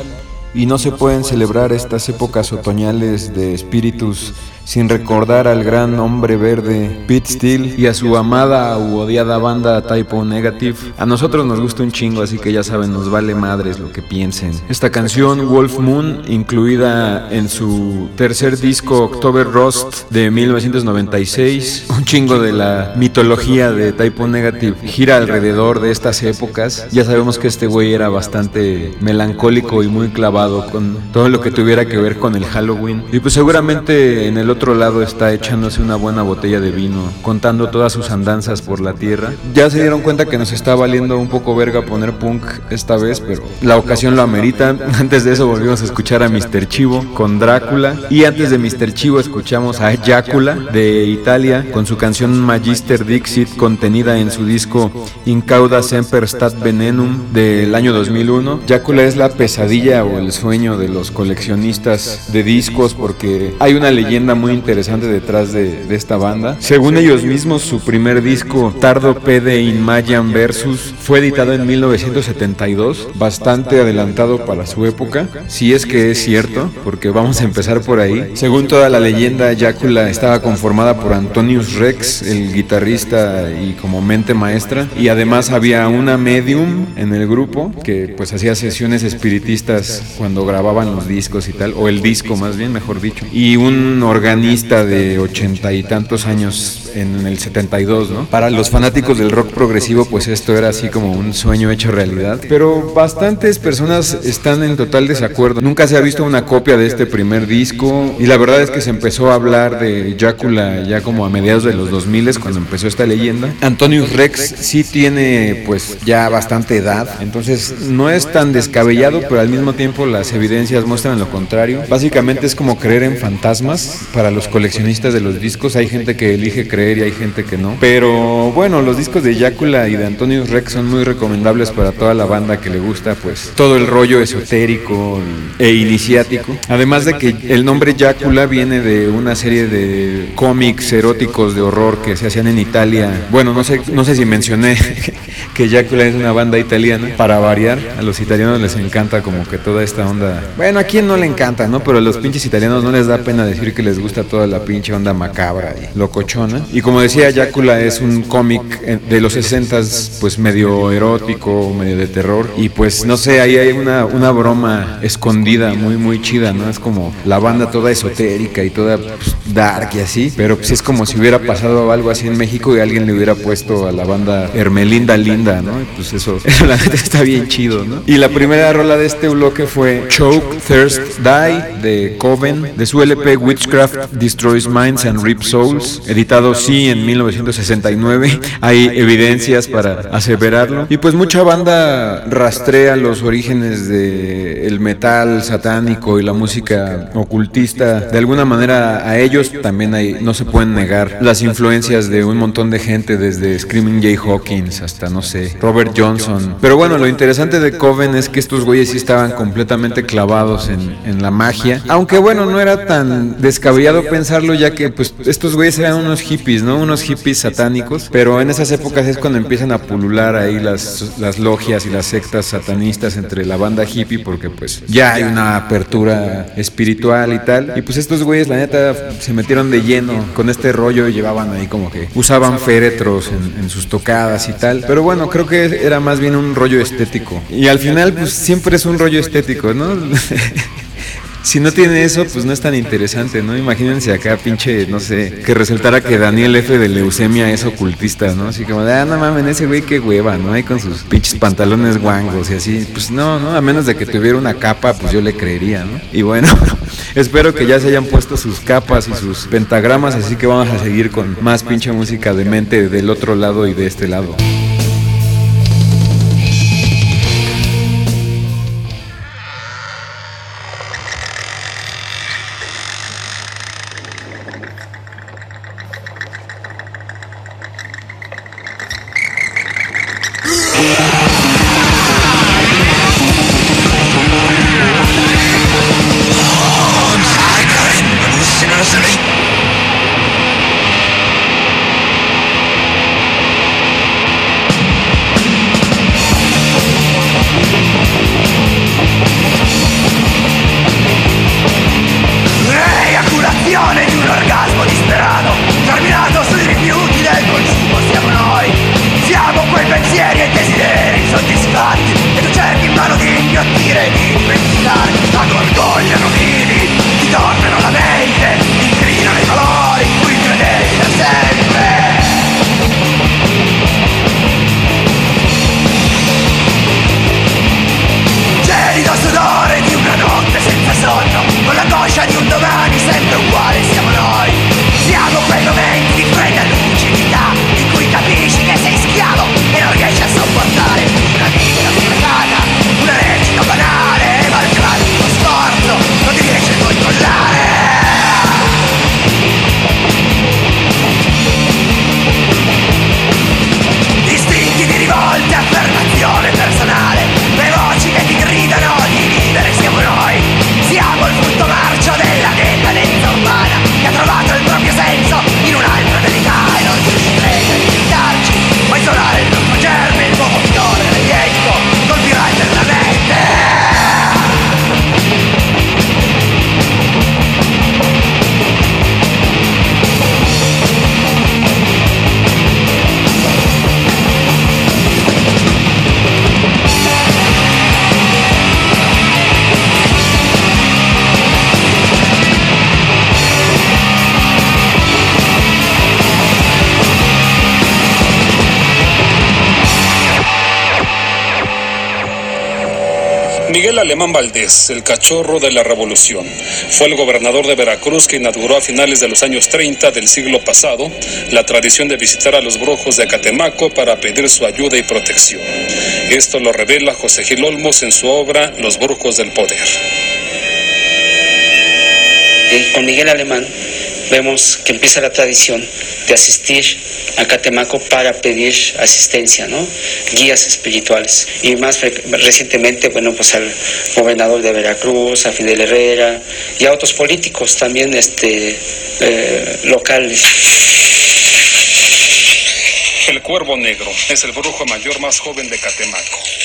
y no se pueden celebrar estas épocas otoñales de espíritus sin recordar al gran hombre verde Pete Steele y a su amada u odiada banda Typo Negative. A nosotros nos gusta un chingo, así que ya saben, nos vale madres lo que piensen. Esta canción Wolf Moon, incluida en su tercer disco October Rust de 1996, un chingo de la mitología de Typo Negative gira alrededor de estas épocas. Ya sabemos que este güey era bastante melancólico y muy clavado con todo lo que tuviera que ver con el Halloween. Y pues seguramente en el otro lado está echándose una buena botella de vino, contando todas sus andanzas por la tierra. Ya se dieron cuenta que nos está valiendo un poco verga poner punk esta vez, pero la ocasión lo amerita. Antes de eso volvimos a escuchar a Mr. Chivo con Drácula y antes de Mr. Chivo escuchamos a Jácula de Italia con su canción Magister Dixit contenida en su disco Incauda Semper Stat Venenum del año 2001. Jácula es la pesadilla o el sueño de los coleccionistas de discos porque hay una leyenda muy interesante detrás de, de esta banda. Según ellos mismos, su primer disco, Tardo Pede in Mayan Versus, fue editado en 1972, bastante adelantado para su época, si es que es cierto, porque vamos a empezar por ahí. Según toda la leyenda, Jácula estaba conformada por Antonius El guitarrista y como mente maestra, y además había una medium en el grupo que pues hacía sesiones espiritistas cuando grababan los discos y tal, o el disco más bien, mejor dicho, y un organista de ochenta y tantos años en el 72, ¿no? Para los fanáticos del rock progresivo, pues esto era así como un sueño hecho realidad. Pero bastantes personas están en total desacuerdo. Nunca se ha visto una copia de este primer disco y la verdad es que se empezó a hablar de Jácula ya como a mediados de los 2000 cuando empezó esta leyenda. Antonius Rex sí tiene pues ya bastante edad, entonces no es tan descabellado, pero al mismo tiempo las evidencias muestran lo contrario. Básicamente es como creer en fantasmas para los coleccionistas de los discos. Hay gente que elige creer creer y hay gente que no. Pero bueno, los discos de Yácula y de Antonio Rex son muy recomendables para toda la banda que le gusta, pues todo el rollo esotérico e iniciático. Además de que el nombre Yácula viene de una serie de cómics eróticos de horror que se hacían en Italia. Bueno, no sé, no sé si mencioné que Yácula es una banda italiana, para variar. A los italianos les encanta como que toda esta onda. Bueno, a quién no le encanta, ¿no? Pero a los pinches italianos no les da pena decir que les gusta toda la pinche onda macabra y locochona. Y como decía, Yácula es un cómic eh, de los 60 pues medio erótico, medio de terror. Y pues no sé, ahí hay una, una broma escondida, muy, muy chida, ¿no? Es como la banda toda esotérica y toda pues, dark y así. Pero pues es como si hubiera pasado algo así en México y alguien le hubiera puesto a la banda Hermelinda Linda, ¿no? Y pues eso, la neta está bien chido, ¿no? Y la primera rola de este bloque fue Choke, Thirst, Die de Coven, de su LP Witchcraft Destroys Minds and Rip Souls, editado sí en 1969. Hay evidencias para aseverarlo. Y pues mucha banda rastrea los orígenes del el metal satánico y la música ocultista. De alguna manera a ellos también hay, no se pueden negar las influencias de un montón de gente, desde Screaming Jay Hawkins hasta, no sé, Robert Johnson. Pero bueno, lo interesante de Coven es que estos güeyes sí estaban completamente clavados en, en la magia. Aunque bueno, no era tan descabellado pensarlo, ya que pues estos güeyes eran unos hippies, ¿no? Unos hippies satánicos. Pero en esas épocas es cuando empiezan a pulular ahí las, las logias y las sectas satanistas entre la banda hippie, porque pues ya hay una apertura espiritual y tal. Y pues estos güeyes, la neta, se metieron de lleno con este rollo y llevaban ahí como que usaban féretros en, en sus tocadas y tal. Pero bueno, creo que era más bien un rollo estético. Y al final, pues siempre es un rollo estético, ¿no? si no tiene eso, pues no es tan interesante, ¿no? Imagínense acá, pinche, no sé, que resultara que Daniel F. de leucemia es ocultista, ¿no? Así como de, ah, no mames, ese güey qué hueva, ¿no? Ahí con sus pinches pantalones guangos y así. Pues no, ¿no? A menos de que tuviera una capa, pues yo le creería, ¿no? Y bueno, espero que ya se hayan puesto sus capas y sus pentagramas, así que vamos a seguir con más pinche música de mente del otro lado y de este lado. Alemán Valdés, el cachorro de la revolución, fue el gobernador de Veracruz que inauguró a finales de los años 30 del siglo pasado la tradición de visitar a los brujos de Catemaco para pedir su ayuda y protección. Esto lo revela José Gil Olmos en su obra Los brujos del poder. Eh, con Miguel Alemán vemos que empieza la tradición de asistir a Catemaco para pedir asistencia, ¿no? guías espirituales. Y más recientemente, bueno, pues al gobernador de Veracruz, a Fidel Herrera y a otros políticos también este, eh, locales. El Cuervo Negro es el brujo mayor más joven de Catemaco.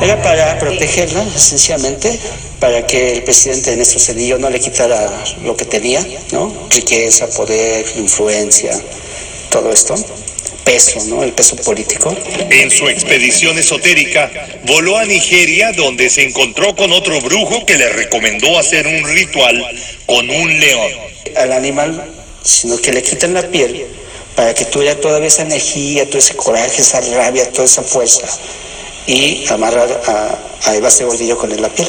Era para protegerla, esencialmente, para que el presidente de nuestro Cedillo no le quitara lo que tenía, ¿no? Riqueza, poder, influencia, todo esto. Peso, ¿no? El peso político. En su expedición esotérica, voló a Nigeria donde se encontró con otro brujo que le recomendó hacer un ritual con un león. Al animal, sino que le quitan la piel para que tuviera toda esa energía, todo ese coraje, esa rabia, toda esa fuerza y amarrar a, Eva Cebollillo con él la piel.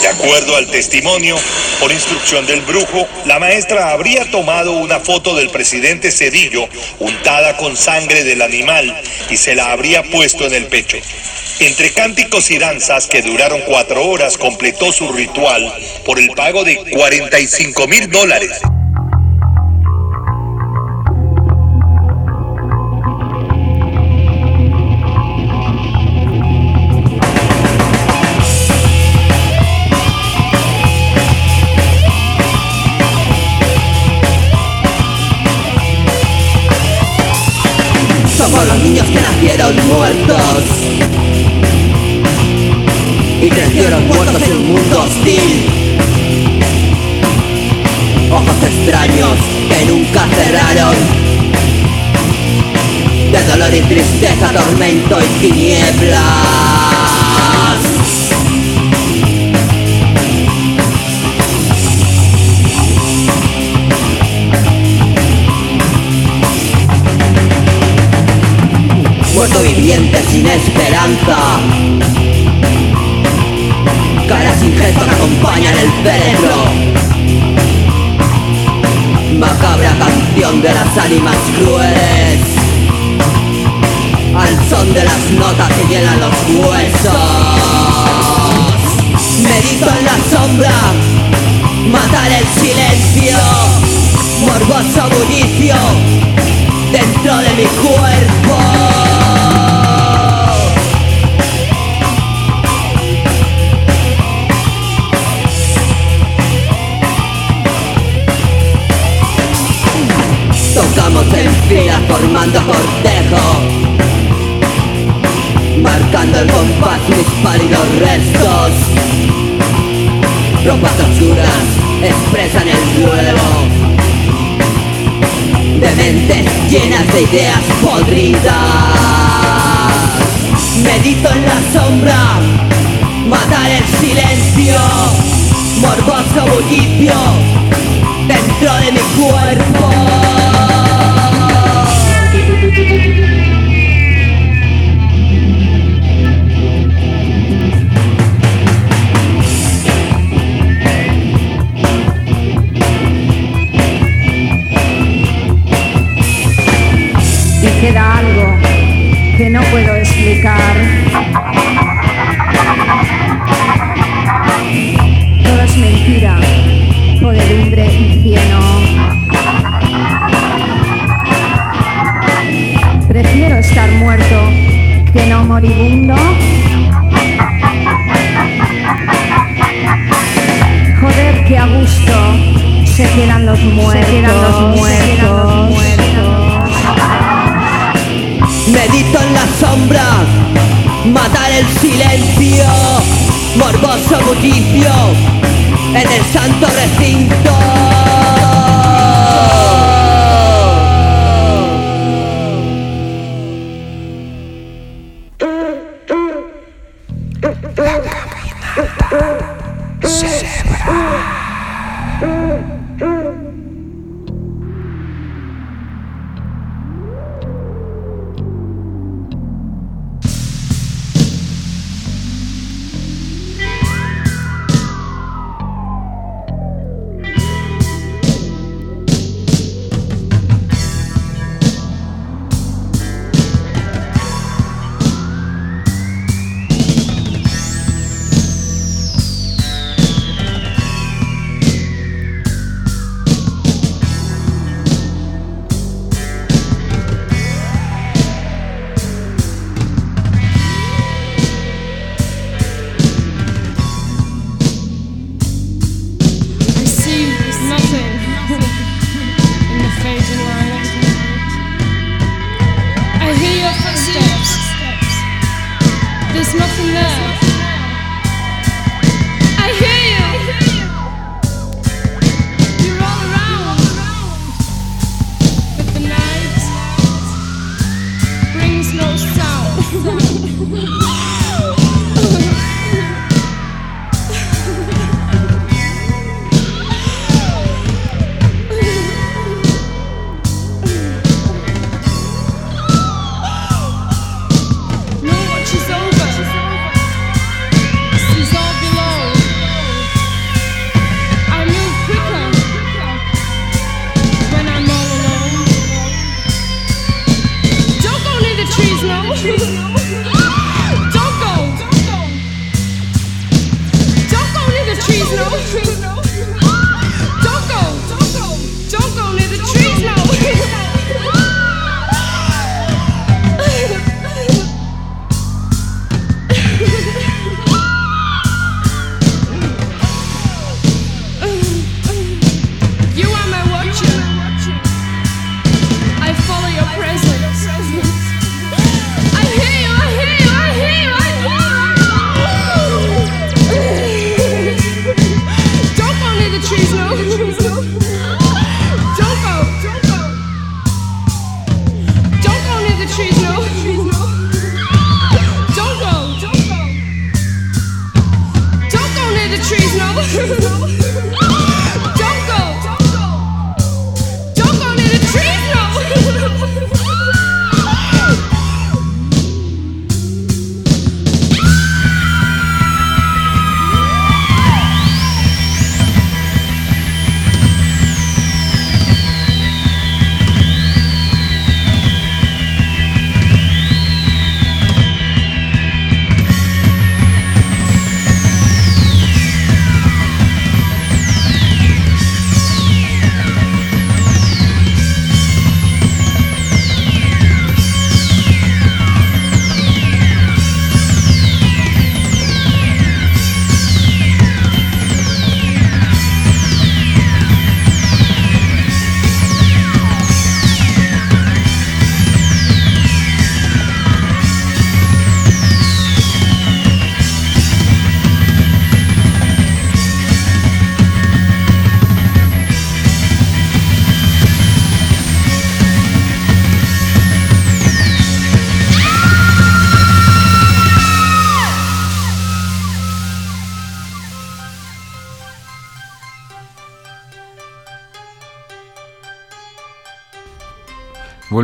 De acuerdo al testimonio, por instrucción del brujo, la maestra habría tomado una foto del presidente Cedillo untada con sangre del animal y se la habría puesto en el pecho. Entre cánticos y danzas que duraron cuatro horas, completó su ritual por el pago de 45 mil dólares. Muertos y crecieron muertos en un mundo hostil. Ojos extraños que nunca cerraron, de dolor y tristeza, tormento y tinieblas. Viviente sin esperanza. Caras sin gesto que acompañan el féretro Macabra canción de las ánimas crueles. Al son de las notas que llenan los huesos. Medito en la sombra Matar el silencio. Morboso bullicio Dentro de mi cuerpo en fila formando cortejo. Marcando el compás mis pálidos restos. Ropas oscuras expresan el duelo De mentes llenas de ideas podridas. Medito en la sombra Matar el silencio. Morboso bullicio Dentro de mi cuerpo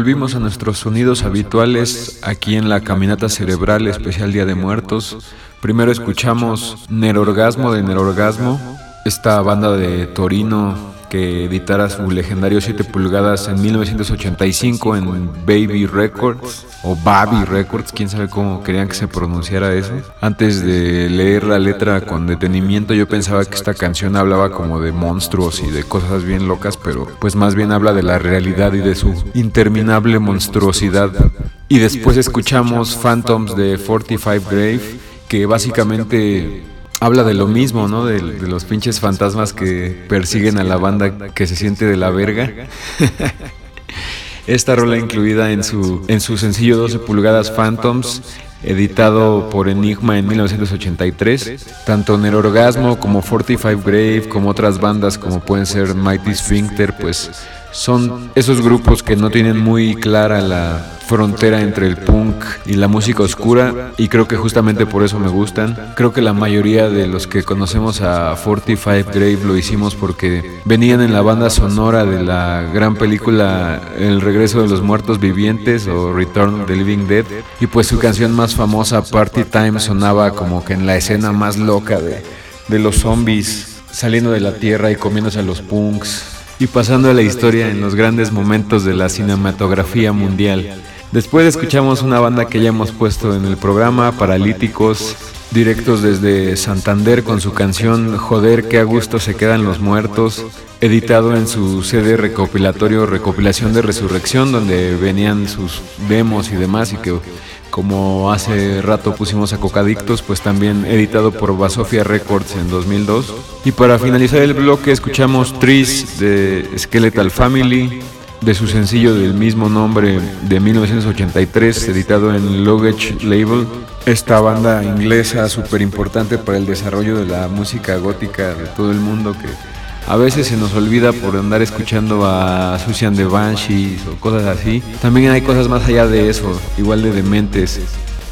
Volvimos a nuestros sonidos habituales aquí en la Caminata Cerebral Especial Día de Muertos. Primero escuchamos Nerorgasmo de Nerorgasmo, esta banda de Torino que editara su legendario 7 pulgadas en 1985 en Baby Records o Baby Records, quién sabe cómo querían que se pronunciara eso. Antes de leer la letra con detenimiento yo pensaba que esta canción hablaba como de monstruos y de cosas bien locas, pero pues más bien habla de la realidad y de su interminable monstruosidad. Y después escuchamos Phantoms de 45 Grave, que básicamente habla de lo mismo, ¿no? De, los pinches fantasmas que persiguen a la banda que se siente de la verga. Esta rola incluida en su, en su sencillo 12 pulgadas Phantoms, editado por Enigma en 1983. Tanto Nerorgasmo como 45 Grave, como otras bandas como pueden ser Mighty Sphincter, pues son esos grupos que no tienen muy clara la frontera entre el punk y la música oscura y creo que justamente por eso me gustan. Creo que la mayoría de los que conocemos a 45 Grave lo hicimos porque venían en la banda sonora de la gran película El regreso de los muertos vivientes o Return of the Living Dead y pues su canción más famosa Party Time sonaba como que en la escena más loca de, de los zombies saliendo de la tierra y comiéndose a los punks y pasando a la historia en los grandes momentos de la cinematografía mundial. Después escuchamos una banda que ya hemos puesto en el programa, Paralíticos, directos desde Santander con su canción Joder, qué a gusto se quedan los muertos, editado en su CD recopilatorio Recopilación de Resurrección, donde venían sus demos y demás y que como hace rato pusimos a Cocadictos, pues también editado por Basofia Records en 2002. Y para finalizar el bloque escuchamos Tris de Skeletal Family, de su sencillo del mismo nombre de 1983, editado en Luggage Label. Esta banda inglesa súper importante para el desarrollo de la música gótica de todo el mundo que a veces se nos olvida por andar escuchando a Susan de Banshees o cosas así. También hay cosas más allá de eso, igual de dementes.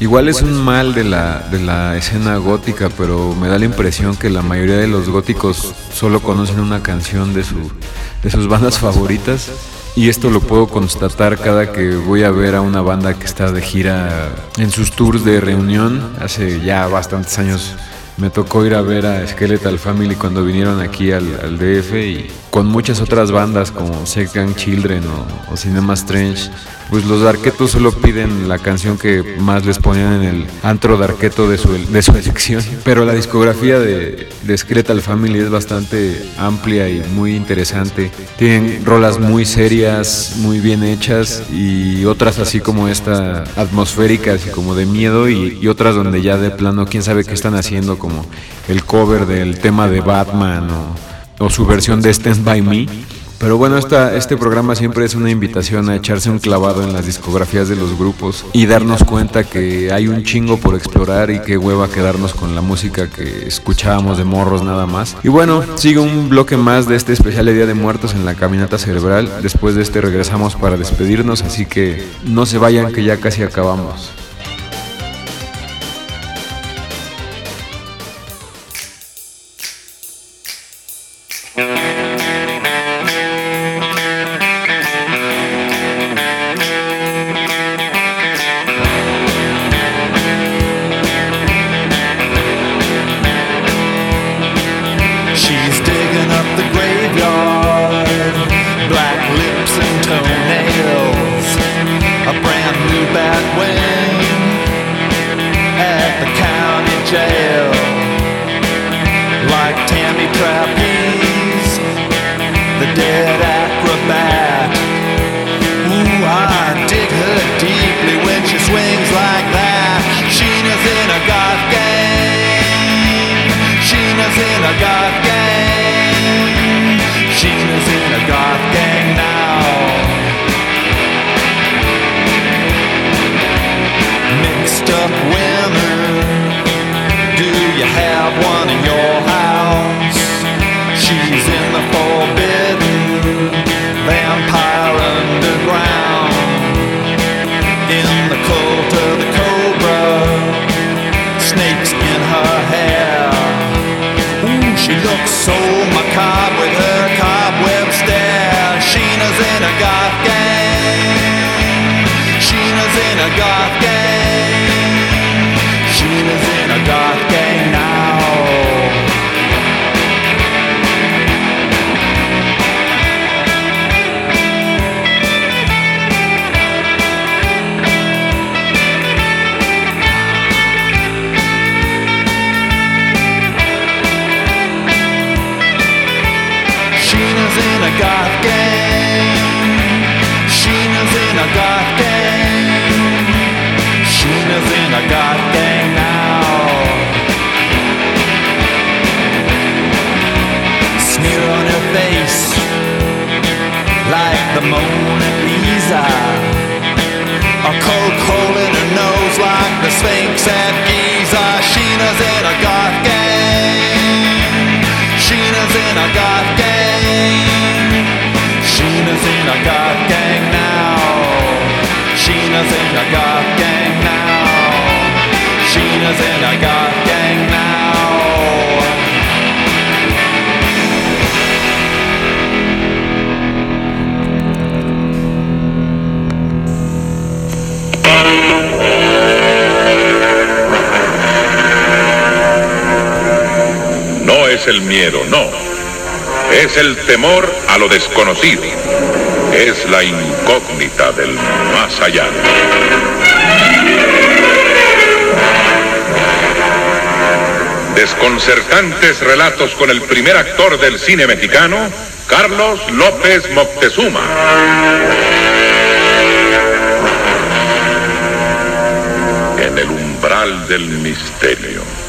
Igual es un mal de la, de la escena gótica, pero me da la impresión que la mayoría de los góticos solo conocen una canción de, su, de sus bandas favoritas. Y esto lo puedo constatar cada que voy a ver a una banda que está de gira en sus tours de reunión. Hace ya bastantes años me tocó ir a ver a Skeletal Family cuando vinieron aquí al, al DF y con muchas otras bandas como Second Children o, o, Cinema Strange, pues los Darketos solo piden la canción que más les ponían en el antro Darketo de su, de su elección. Pero la discografía de, de Skeletal Family es bastante amplia y muy interesante. Tienen rolas muy serias, muy bien hechas y otras así como esta atmosféricas y como de miedo y, otras donde ya de plano quién sabe qué están haciendo como el cover del tema de Batman o su versión de Stand By Me. Pero bueno, este programa siempre es una invitación a echarse un clavado en las discografías de los grupos y darnos cuenta que hay un chingo por explorar y que hueva quedarnos con la música que escuchábamos de morros nada más. Y bueno, sigue un bloque más de este especial de Día de Muertos en la Caminata Cerebral. Después de este regresamos para despedirnos, así que no se vayan que ya casi acabamos. Sheena's in a goth game. Sheena's in a goth game. Sheena's in a goth gang now. Smear on her face like the Mona Lisa. A cold hole in her nose like the Sphinx. No es el miedo, no. Es el temor a lo desconocido. Es la incógnita del más allá. desconcertantes relatos con el primer actor del cine mexicano, Carlos López Moctezuma. En el umbral del misterio.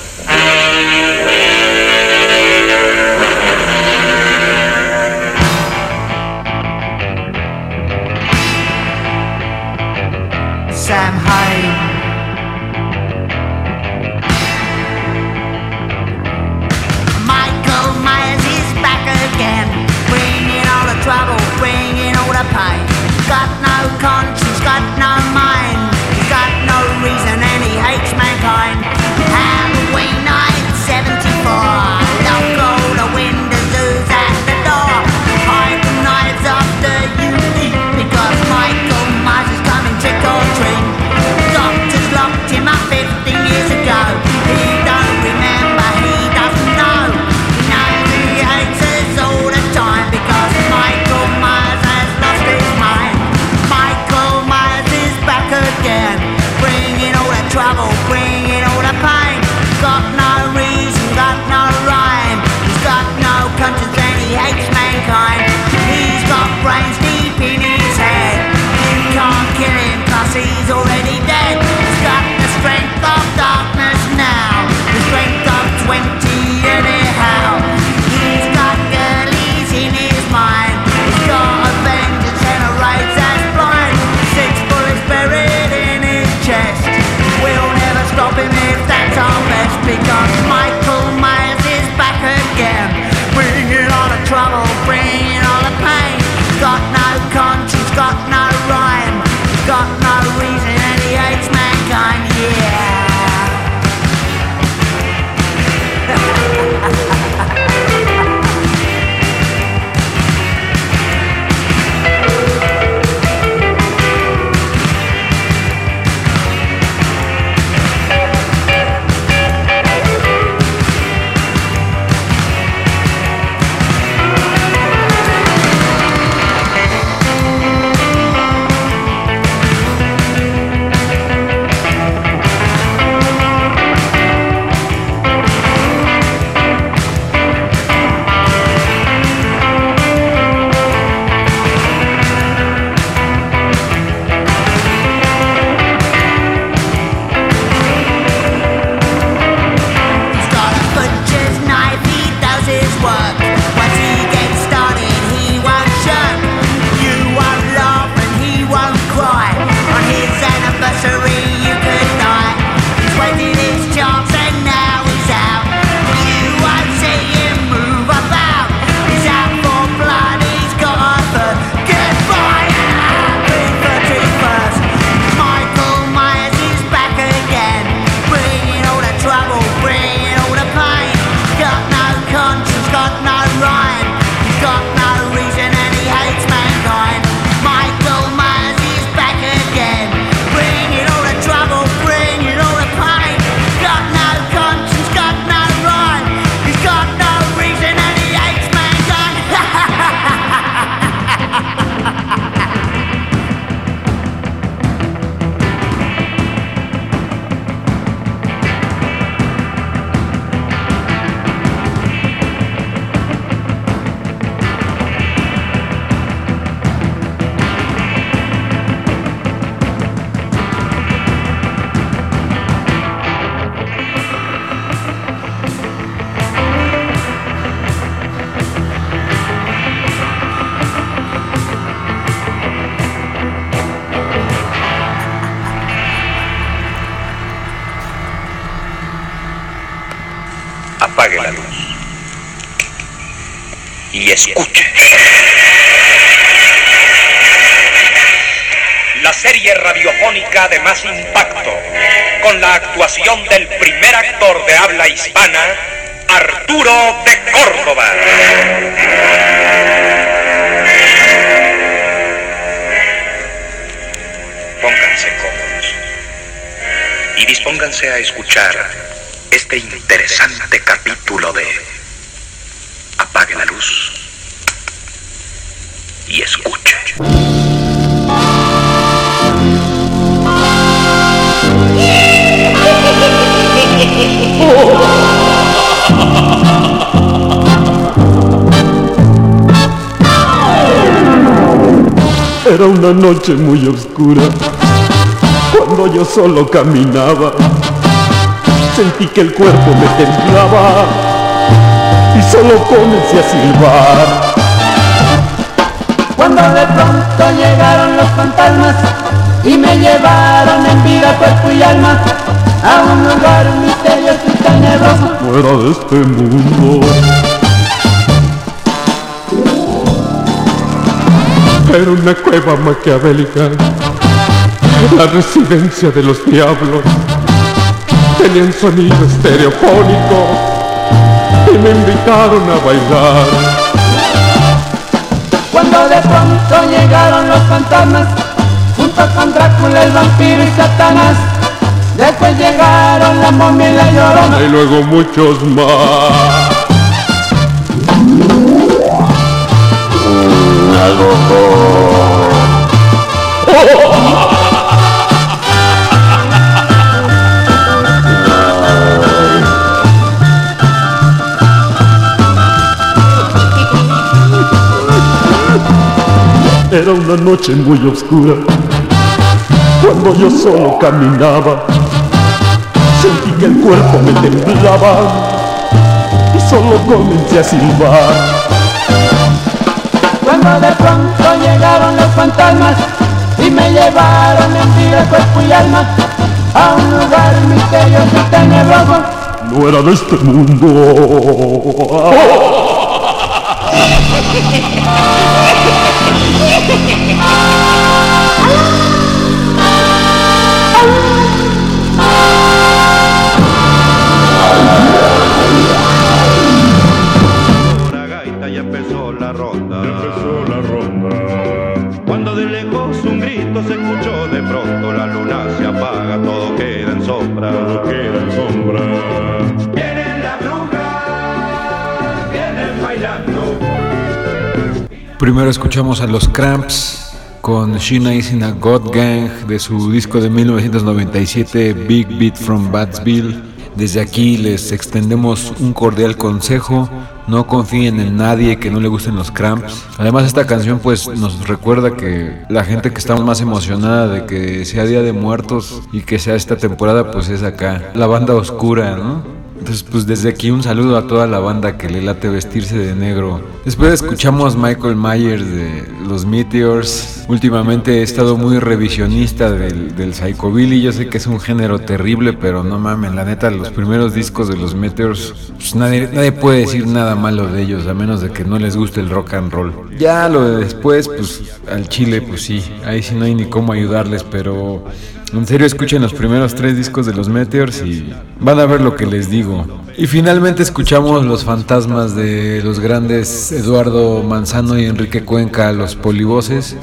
Escuche. La serie radiofónica de más impacto, con la actuación del primer actor de habla hispana, Arturo de Córdoba. Pónganse cómodos y dispónganse a escuchar este interesante capítulo de Era una noche muy oscura, cuando yo solo caminaba, sentí que el cuerpo me temblaba y solo comencé a silbar. Cuando de pronto llegaron los fantasmas y me llevaron en vida, cuerpo y alma a un lugar misterioso y tenebroso. Fuera de este mundo. Era una cueva maquiavélica, la residencia de los diablos. Tenían sonido estereofónico y me invitaron a bailar. Cuando de pronto llegaron los fantasmas, junto con Drácula, el vampiro y Satanás. Después llegaron la momia y la llorona. Y luego muchos más. Era una noche muy oscura, cuando yo solo caminaba, sentí que el cuerpo me temblaba y solo comencé a silbar. Cuando de pronto llegaron los fantasmas y me llevaron en vida, cuerpo y alma a un lugar misterioso y tenebroso. No era de este mundo. Primero escuchamos a los Cramps con Sheena is in a God Gang de su disco de 1997 Big Beat from Batsville. Desde aquí les extendemos un cordial consejo, no confíen en nadie que no le gusten los Cramps. Además esta canción pues nos recuerda que la gente que estamos más emocionada de que sea Día de Muertos y que sea esta temporada pues es acá, la banda oscura, ¿no? Entonces, pues desde aquí un saludo a toda la banda que le late vestirse de negro. Después escuchamos Michael Myers de los Meteors. Últimamente he estado muy revisionista del, del Psychobilly. Yo sé que es un género terrible, pero no mamen, la neta, los primeros discos de los Meteors, pues nadie, nadie puede decir nada malo de ellos, a menos de que no les guste el rock and roll. Ya lo de después, pues al chile, pues sí, ahí sí no hay ni cómo ayudarles, pero en serio, escuchen los primeros tres discos de los Meteors y van a ver lo que les digo. Y finalmente escuchamos los fantasmas de los grandes Eduardo Manzano y Enrique Cuenca, los polivoces.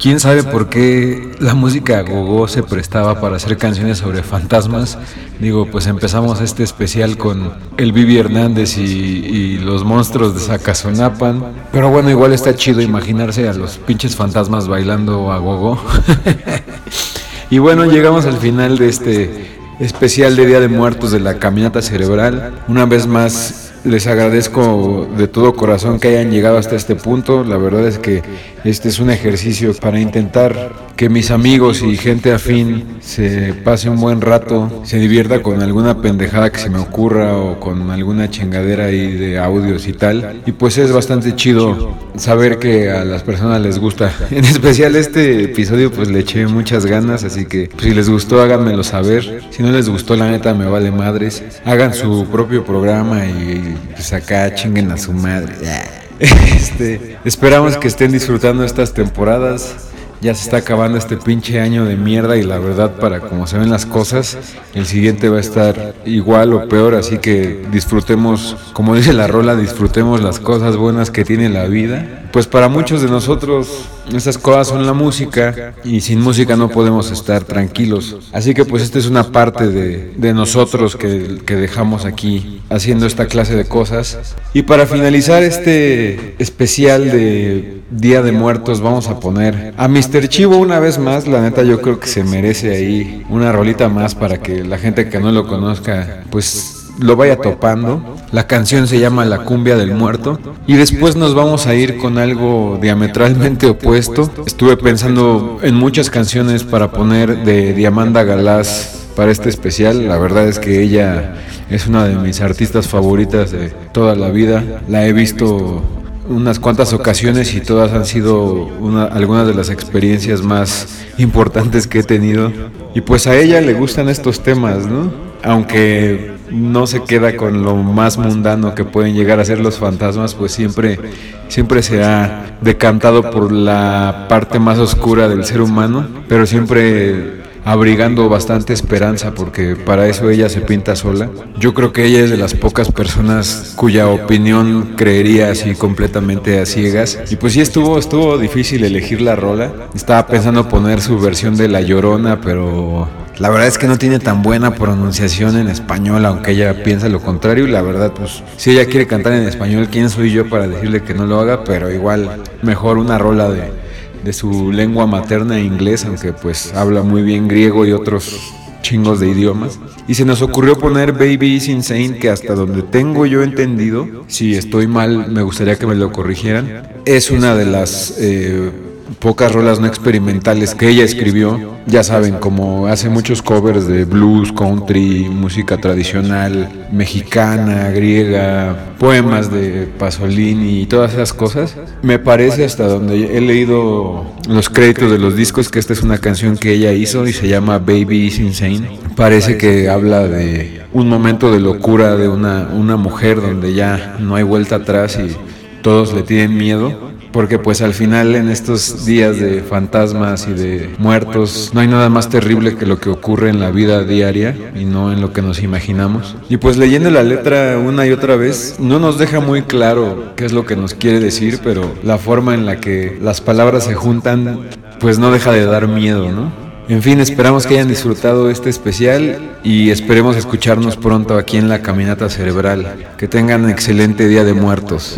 ¿Quién sabe por qué la música gogo se prestaba para hacer canciones sobre fantasmas? Digo, pues empezamos este especial con el Vivi Hernández y, los monstruos de Zacazonapan. Pero bueno, igual está chido imaginarse a los pinches fantasmas bailando a gogo. Y bueno, llegamos al final de este especial de Día de Muertos de la Caminata Cerebral. Una vez más les agradezco de todo corazón que hayan llegado hasta este punto. La verdad es que este es un ejercicio para intentar que mis amigos y gente afín se pase un buen rato, se divierta con alguna pendejada que se me ocurra o con alguna chingadera ahí de audios y tal. Y pues es bastante chido saber que a las personas les gusta. En especial este episodio pues le eché muchas ganas, así que pues, si les gustó háganmelo saber. Si no les gustó la neta me vale madres. Hagan su propio programa y pues acá chinguen a su madre. Este, esperamos que estén disfrutando estas temporadas. Ya se está acabando este pinche año de mierda y la verdad para como se ven las cosas, el siguiente va a estar igual o peor, así que disfrutemos, como dice la rola, disfrutemos las cosas buenas que tiene la vida. Pues para muchos de nosotros esas cosas son la música y sin música no podemos estar tranquilos. Así que pues esta es una parte de, de nosotros que, que dejamos aquí haciendo esta clase de cosas. Y para finalizar este especial de Día de Muertos vamos a poner a Mr. Chivo una vez más. La neta yo creo que se merece ahí una rolita más para que la gente que no lo conozca pues lo vaya topando. La canción se llama La cumbia del muerto. Y después nos vamos a ir con algo diametralmente opuesto. Estuve pensando en muchas canciones para poner de Diamanda Galás para este especial. La verdad es que ella es una de mis artistas favoritas de toda la vida. La he visto unas cuantas ocasiones y todas han sido una, algunas de las experiencias más importantes que he tenido. Y pues a ella le gustan estos temas, ¿no? Aunque no se queda con lo más mundano que pueden llegar a ser los fantasmas, pues siempre, siempre se ha decantado por la parte más oscura del ser humano, pero siempre abrigando bastante esperanza porque para eso ella se pinta sola. Yo creo que ella es de las pocas personas cuya opinión creería así completamente a ciegas. Y pues sí estuvo, estuvo difícil elegir la rola. Estaba pensando poner su versión de La Llorona, pero la verdad es que no tiene tan buena pronunciación en español, aunque ella piensa lo contrario. Y la verdad, pues, si ella quiere cantar en español, ¿quién soy yo para decirle que no lo haga? Pero igual, mejor una rola de, de su lengua materna inglés, aunque pues habla muy bien griego y otros chingos de idiomas. Y se nos ocurrió poner Baby is Insane, que hasta donde tengo yo entendido, si estoy mal, me gustaría que me lo corrigieran, es una de las... Eh, pocas rolas no experimentales que ella escribió. Ya saben, como hace muchos covers de blues, country, música tradicional, mexicana, griega, poemas de Pasolini y todas esas cosas. Me parece hasta donde he leído los créditos de los discos que esta es una canción que ella hizo y se llama Baby is Insane. Parece que habla de un momento de locura de una, una mujer donde ya no hay vuelta atrás y todos le tienen miedo porque pues al final en estos días de fantasmas y de muertos no hay nada más terrible que lo que ocurre en la vida diaria y no en lo que nos imaginamos. Y pues leyendo la letra una y otra vez no nos deja muy claro qué es lo que nos quiere decir, pero la forma en la que las palabras se juntan pues no deja de dar miedo, ¿no? En fin, esperamos que hayan disfrutado este especial y esperemos escucharnos pronto aquí en la Caminata Cerebral. Que tengan un excelente Día de Muertos.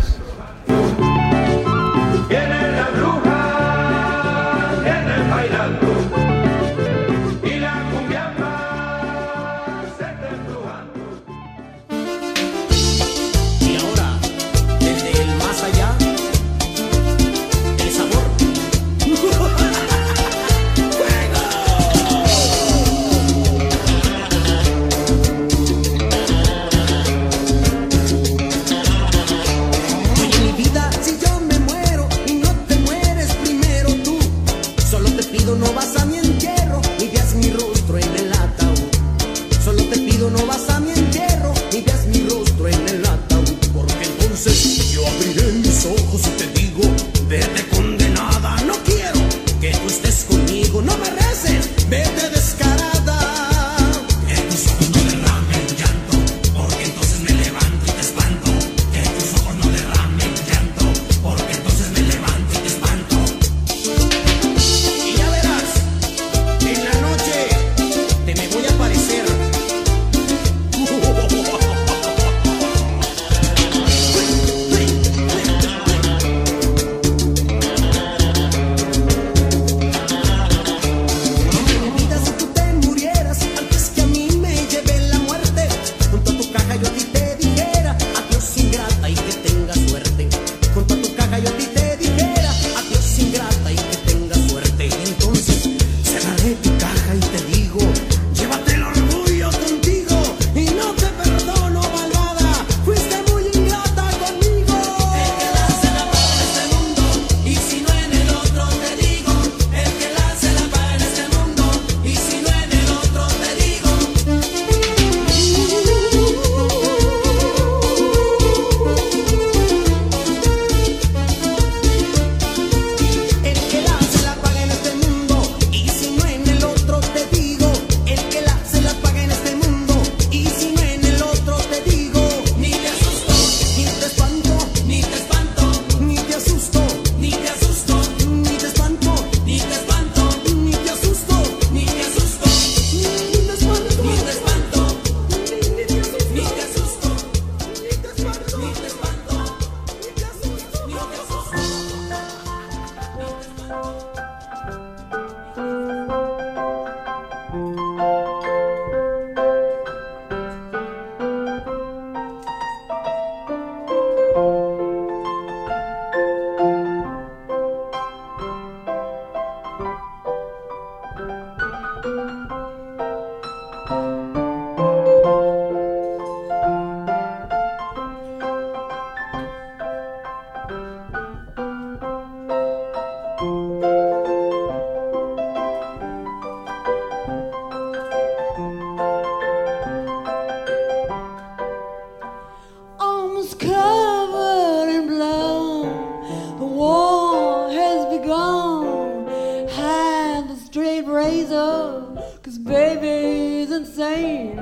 cause baby is insane.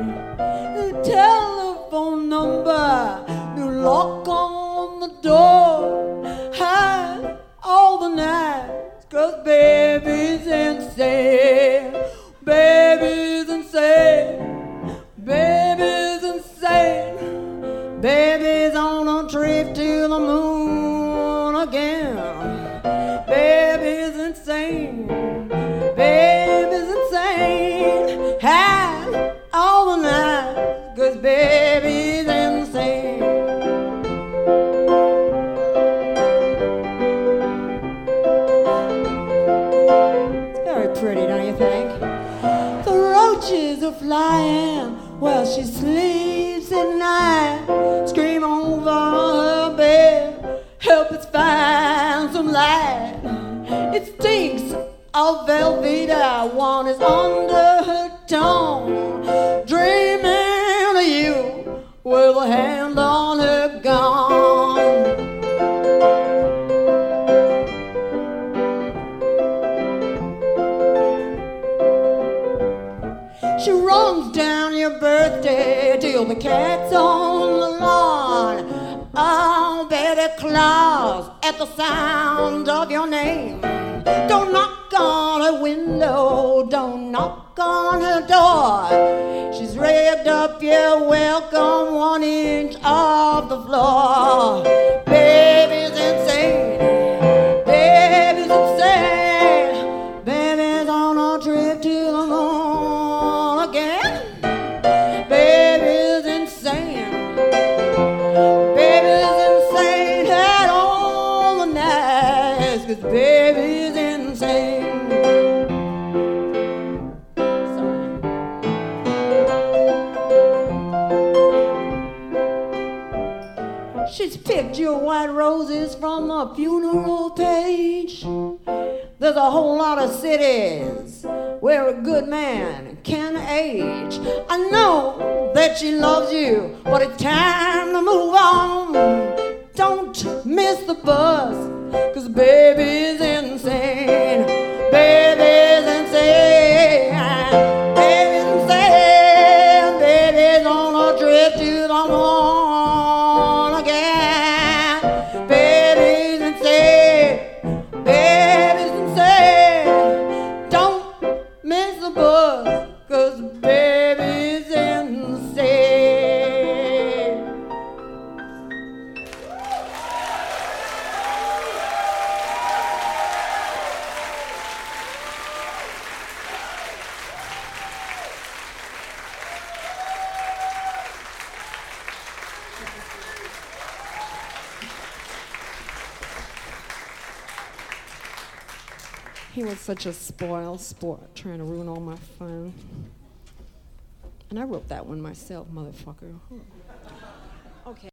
The telephone number, new lock on the door, hide all the night, cause baby's insane. While she sleeps at night. Scream over her bed, help us find some light. It stinks of Velveeta, one is under her tongue. Claus, at the sound of your name. Don't knock on her window, don't knock on her door. She's rigged up your welcome one inch off the floor. Baby's white roses from the funeral page. There's a whole lot of cities where a good man can age. I know that she loves you, but it's time to move on. Don't miss the bus, cause baby's insane. Baby's insane. such a spoiled sport, trying to ruin all my fun. And I wrote that one myself, motherfucker. Hmm. Okay.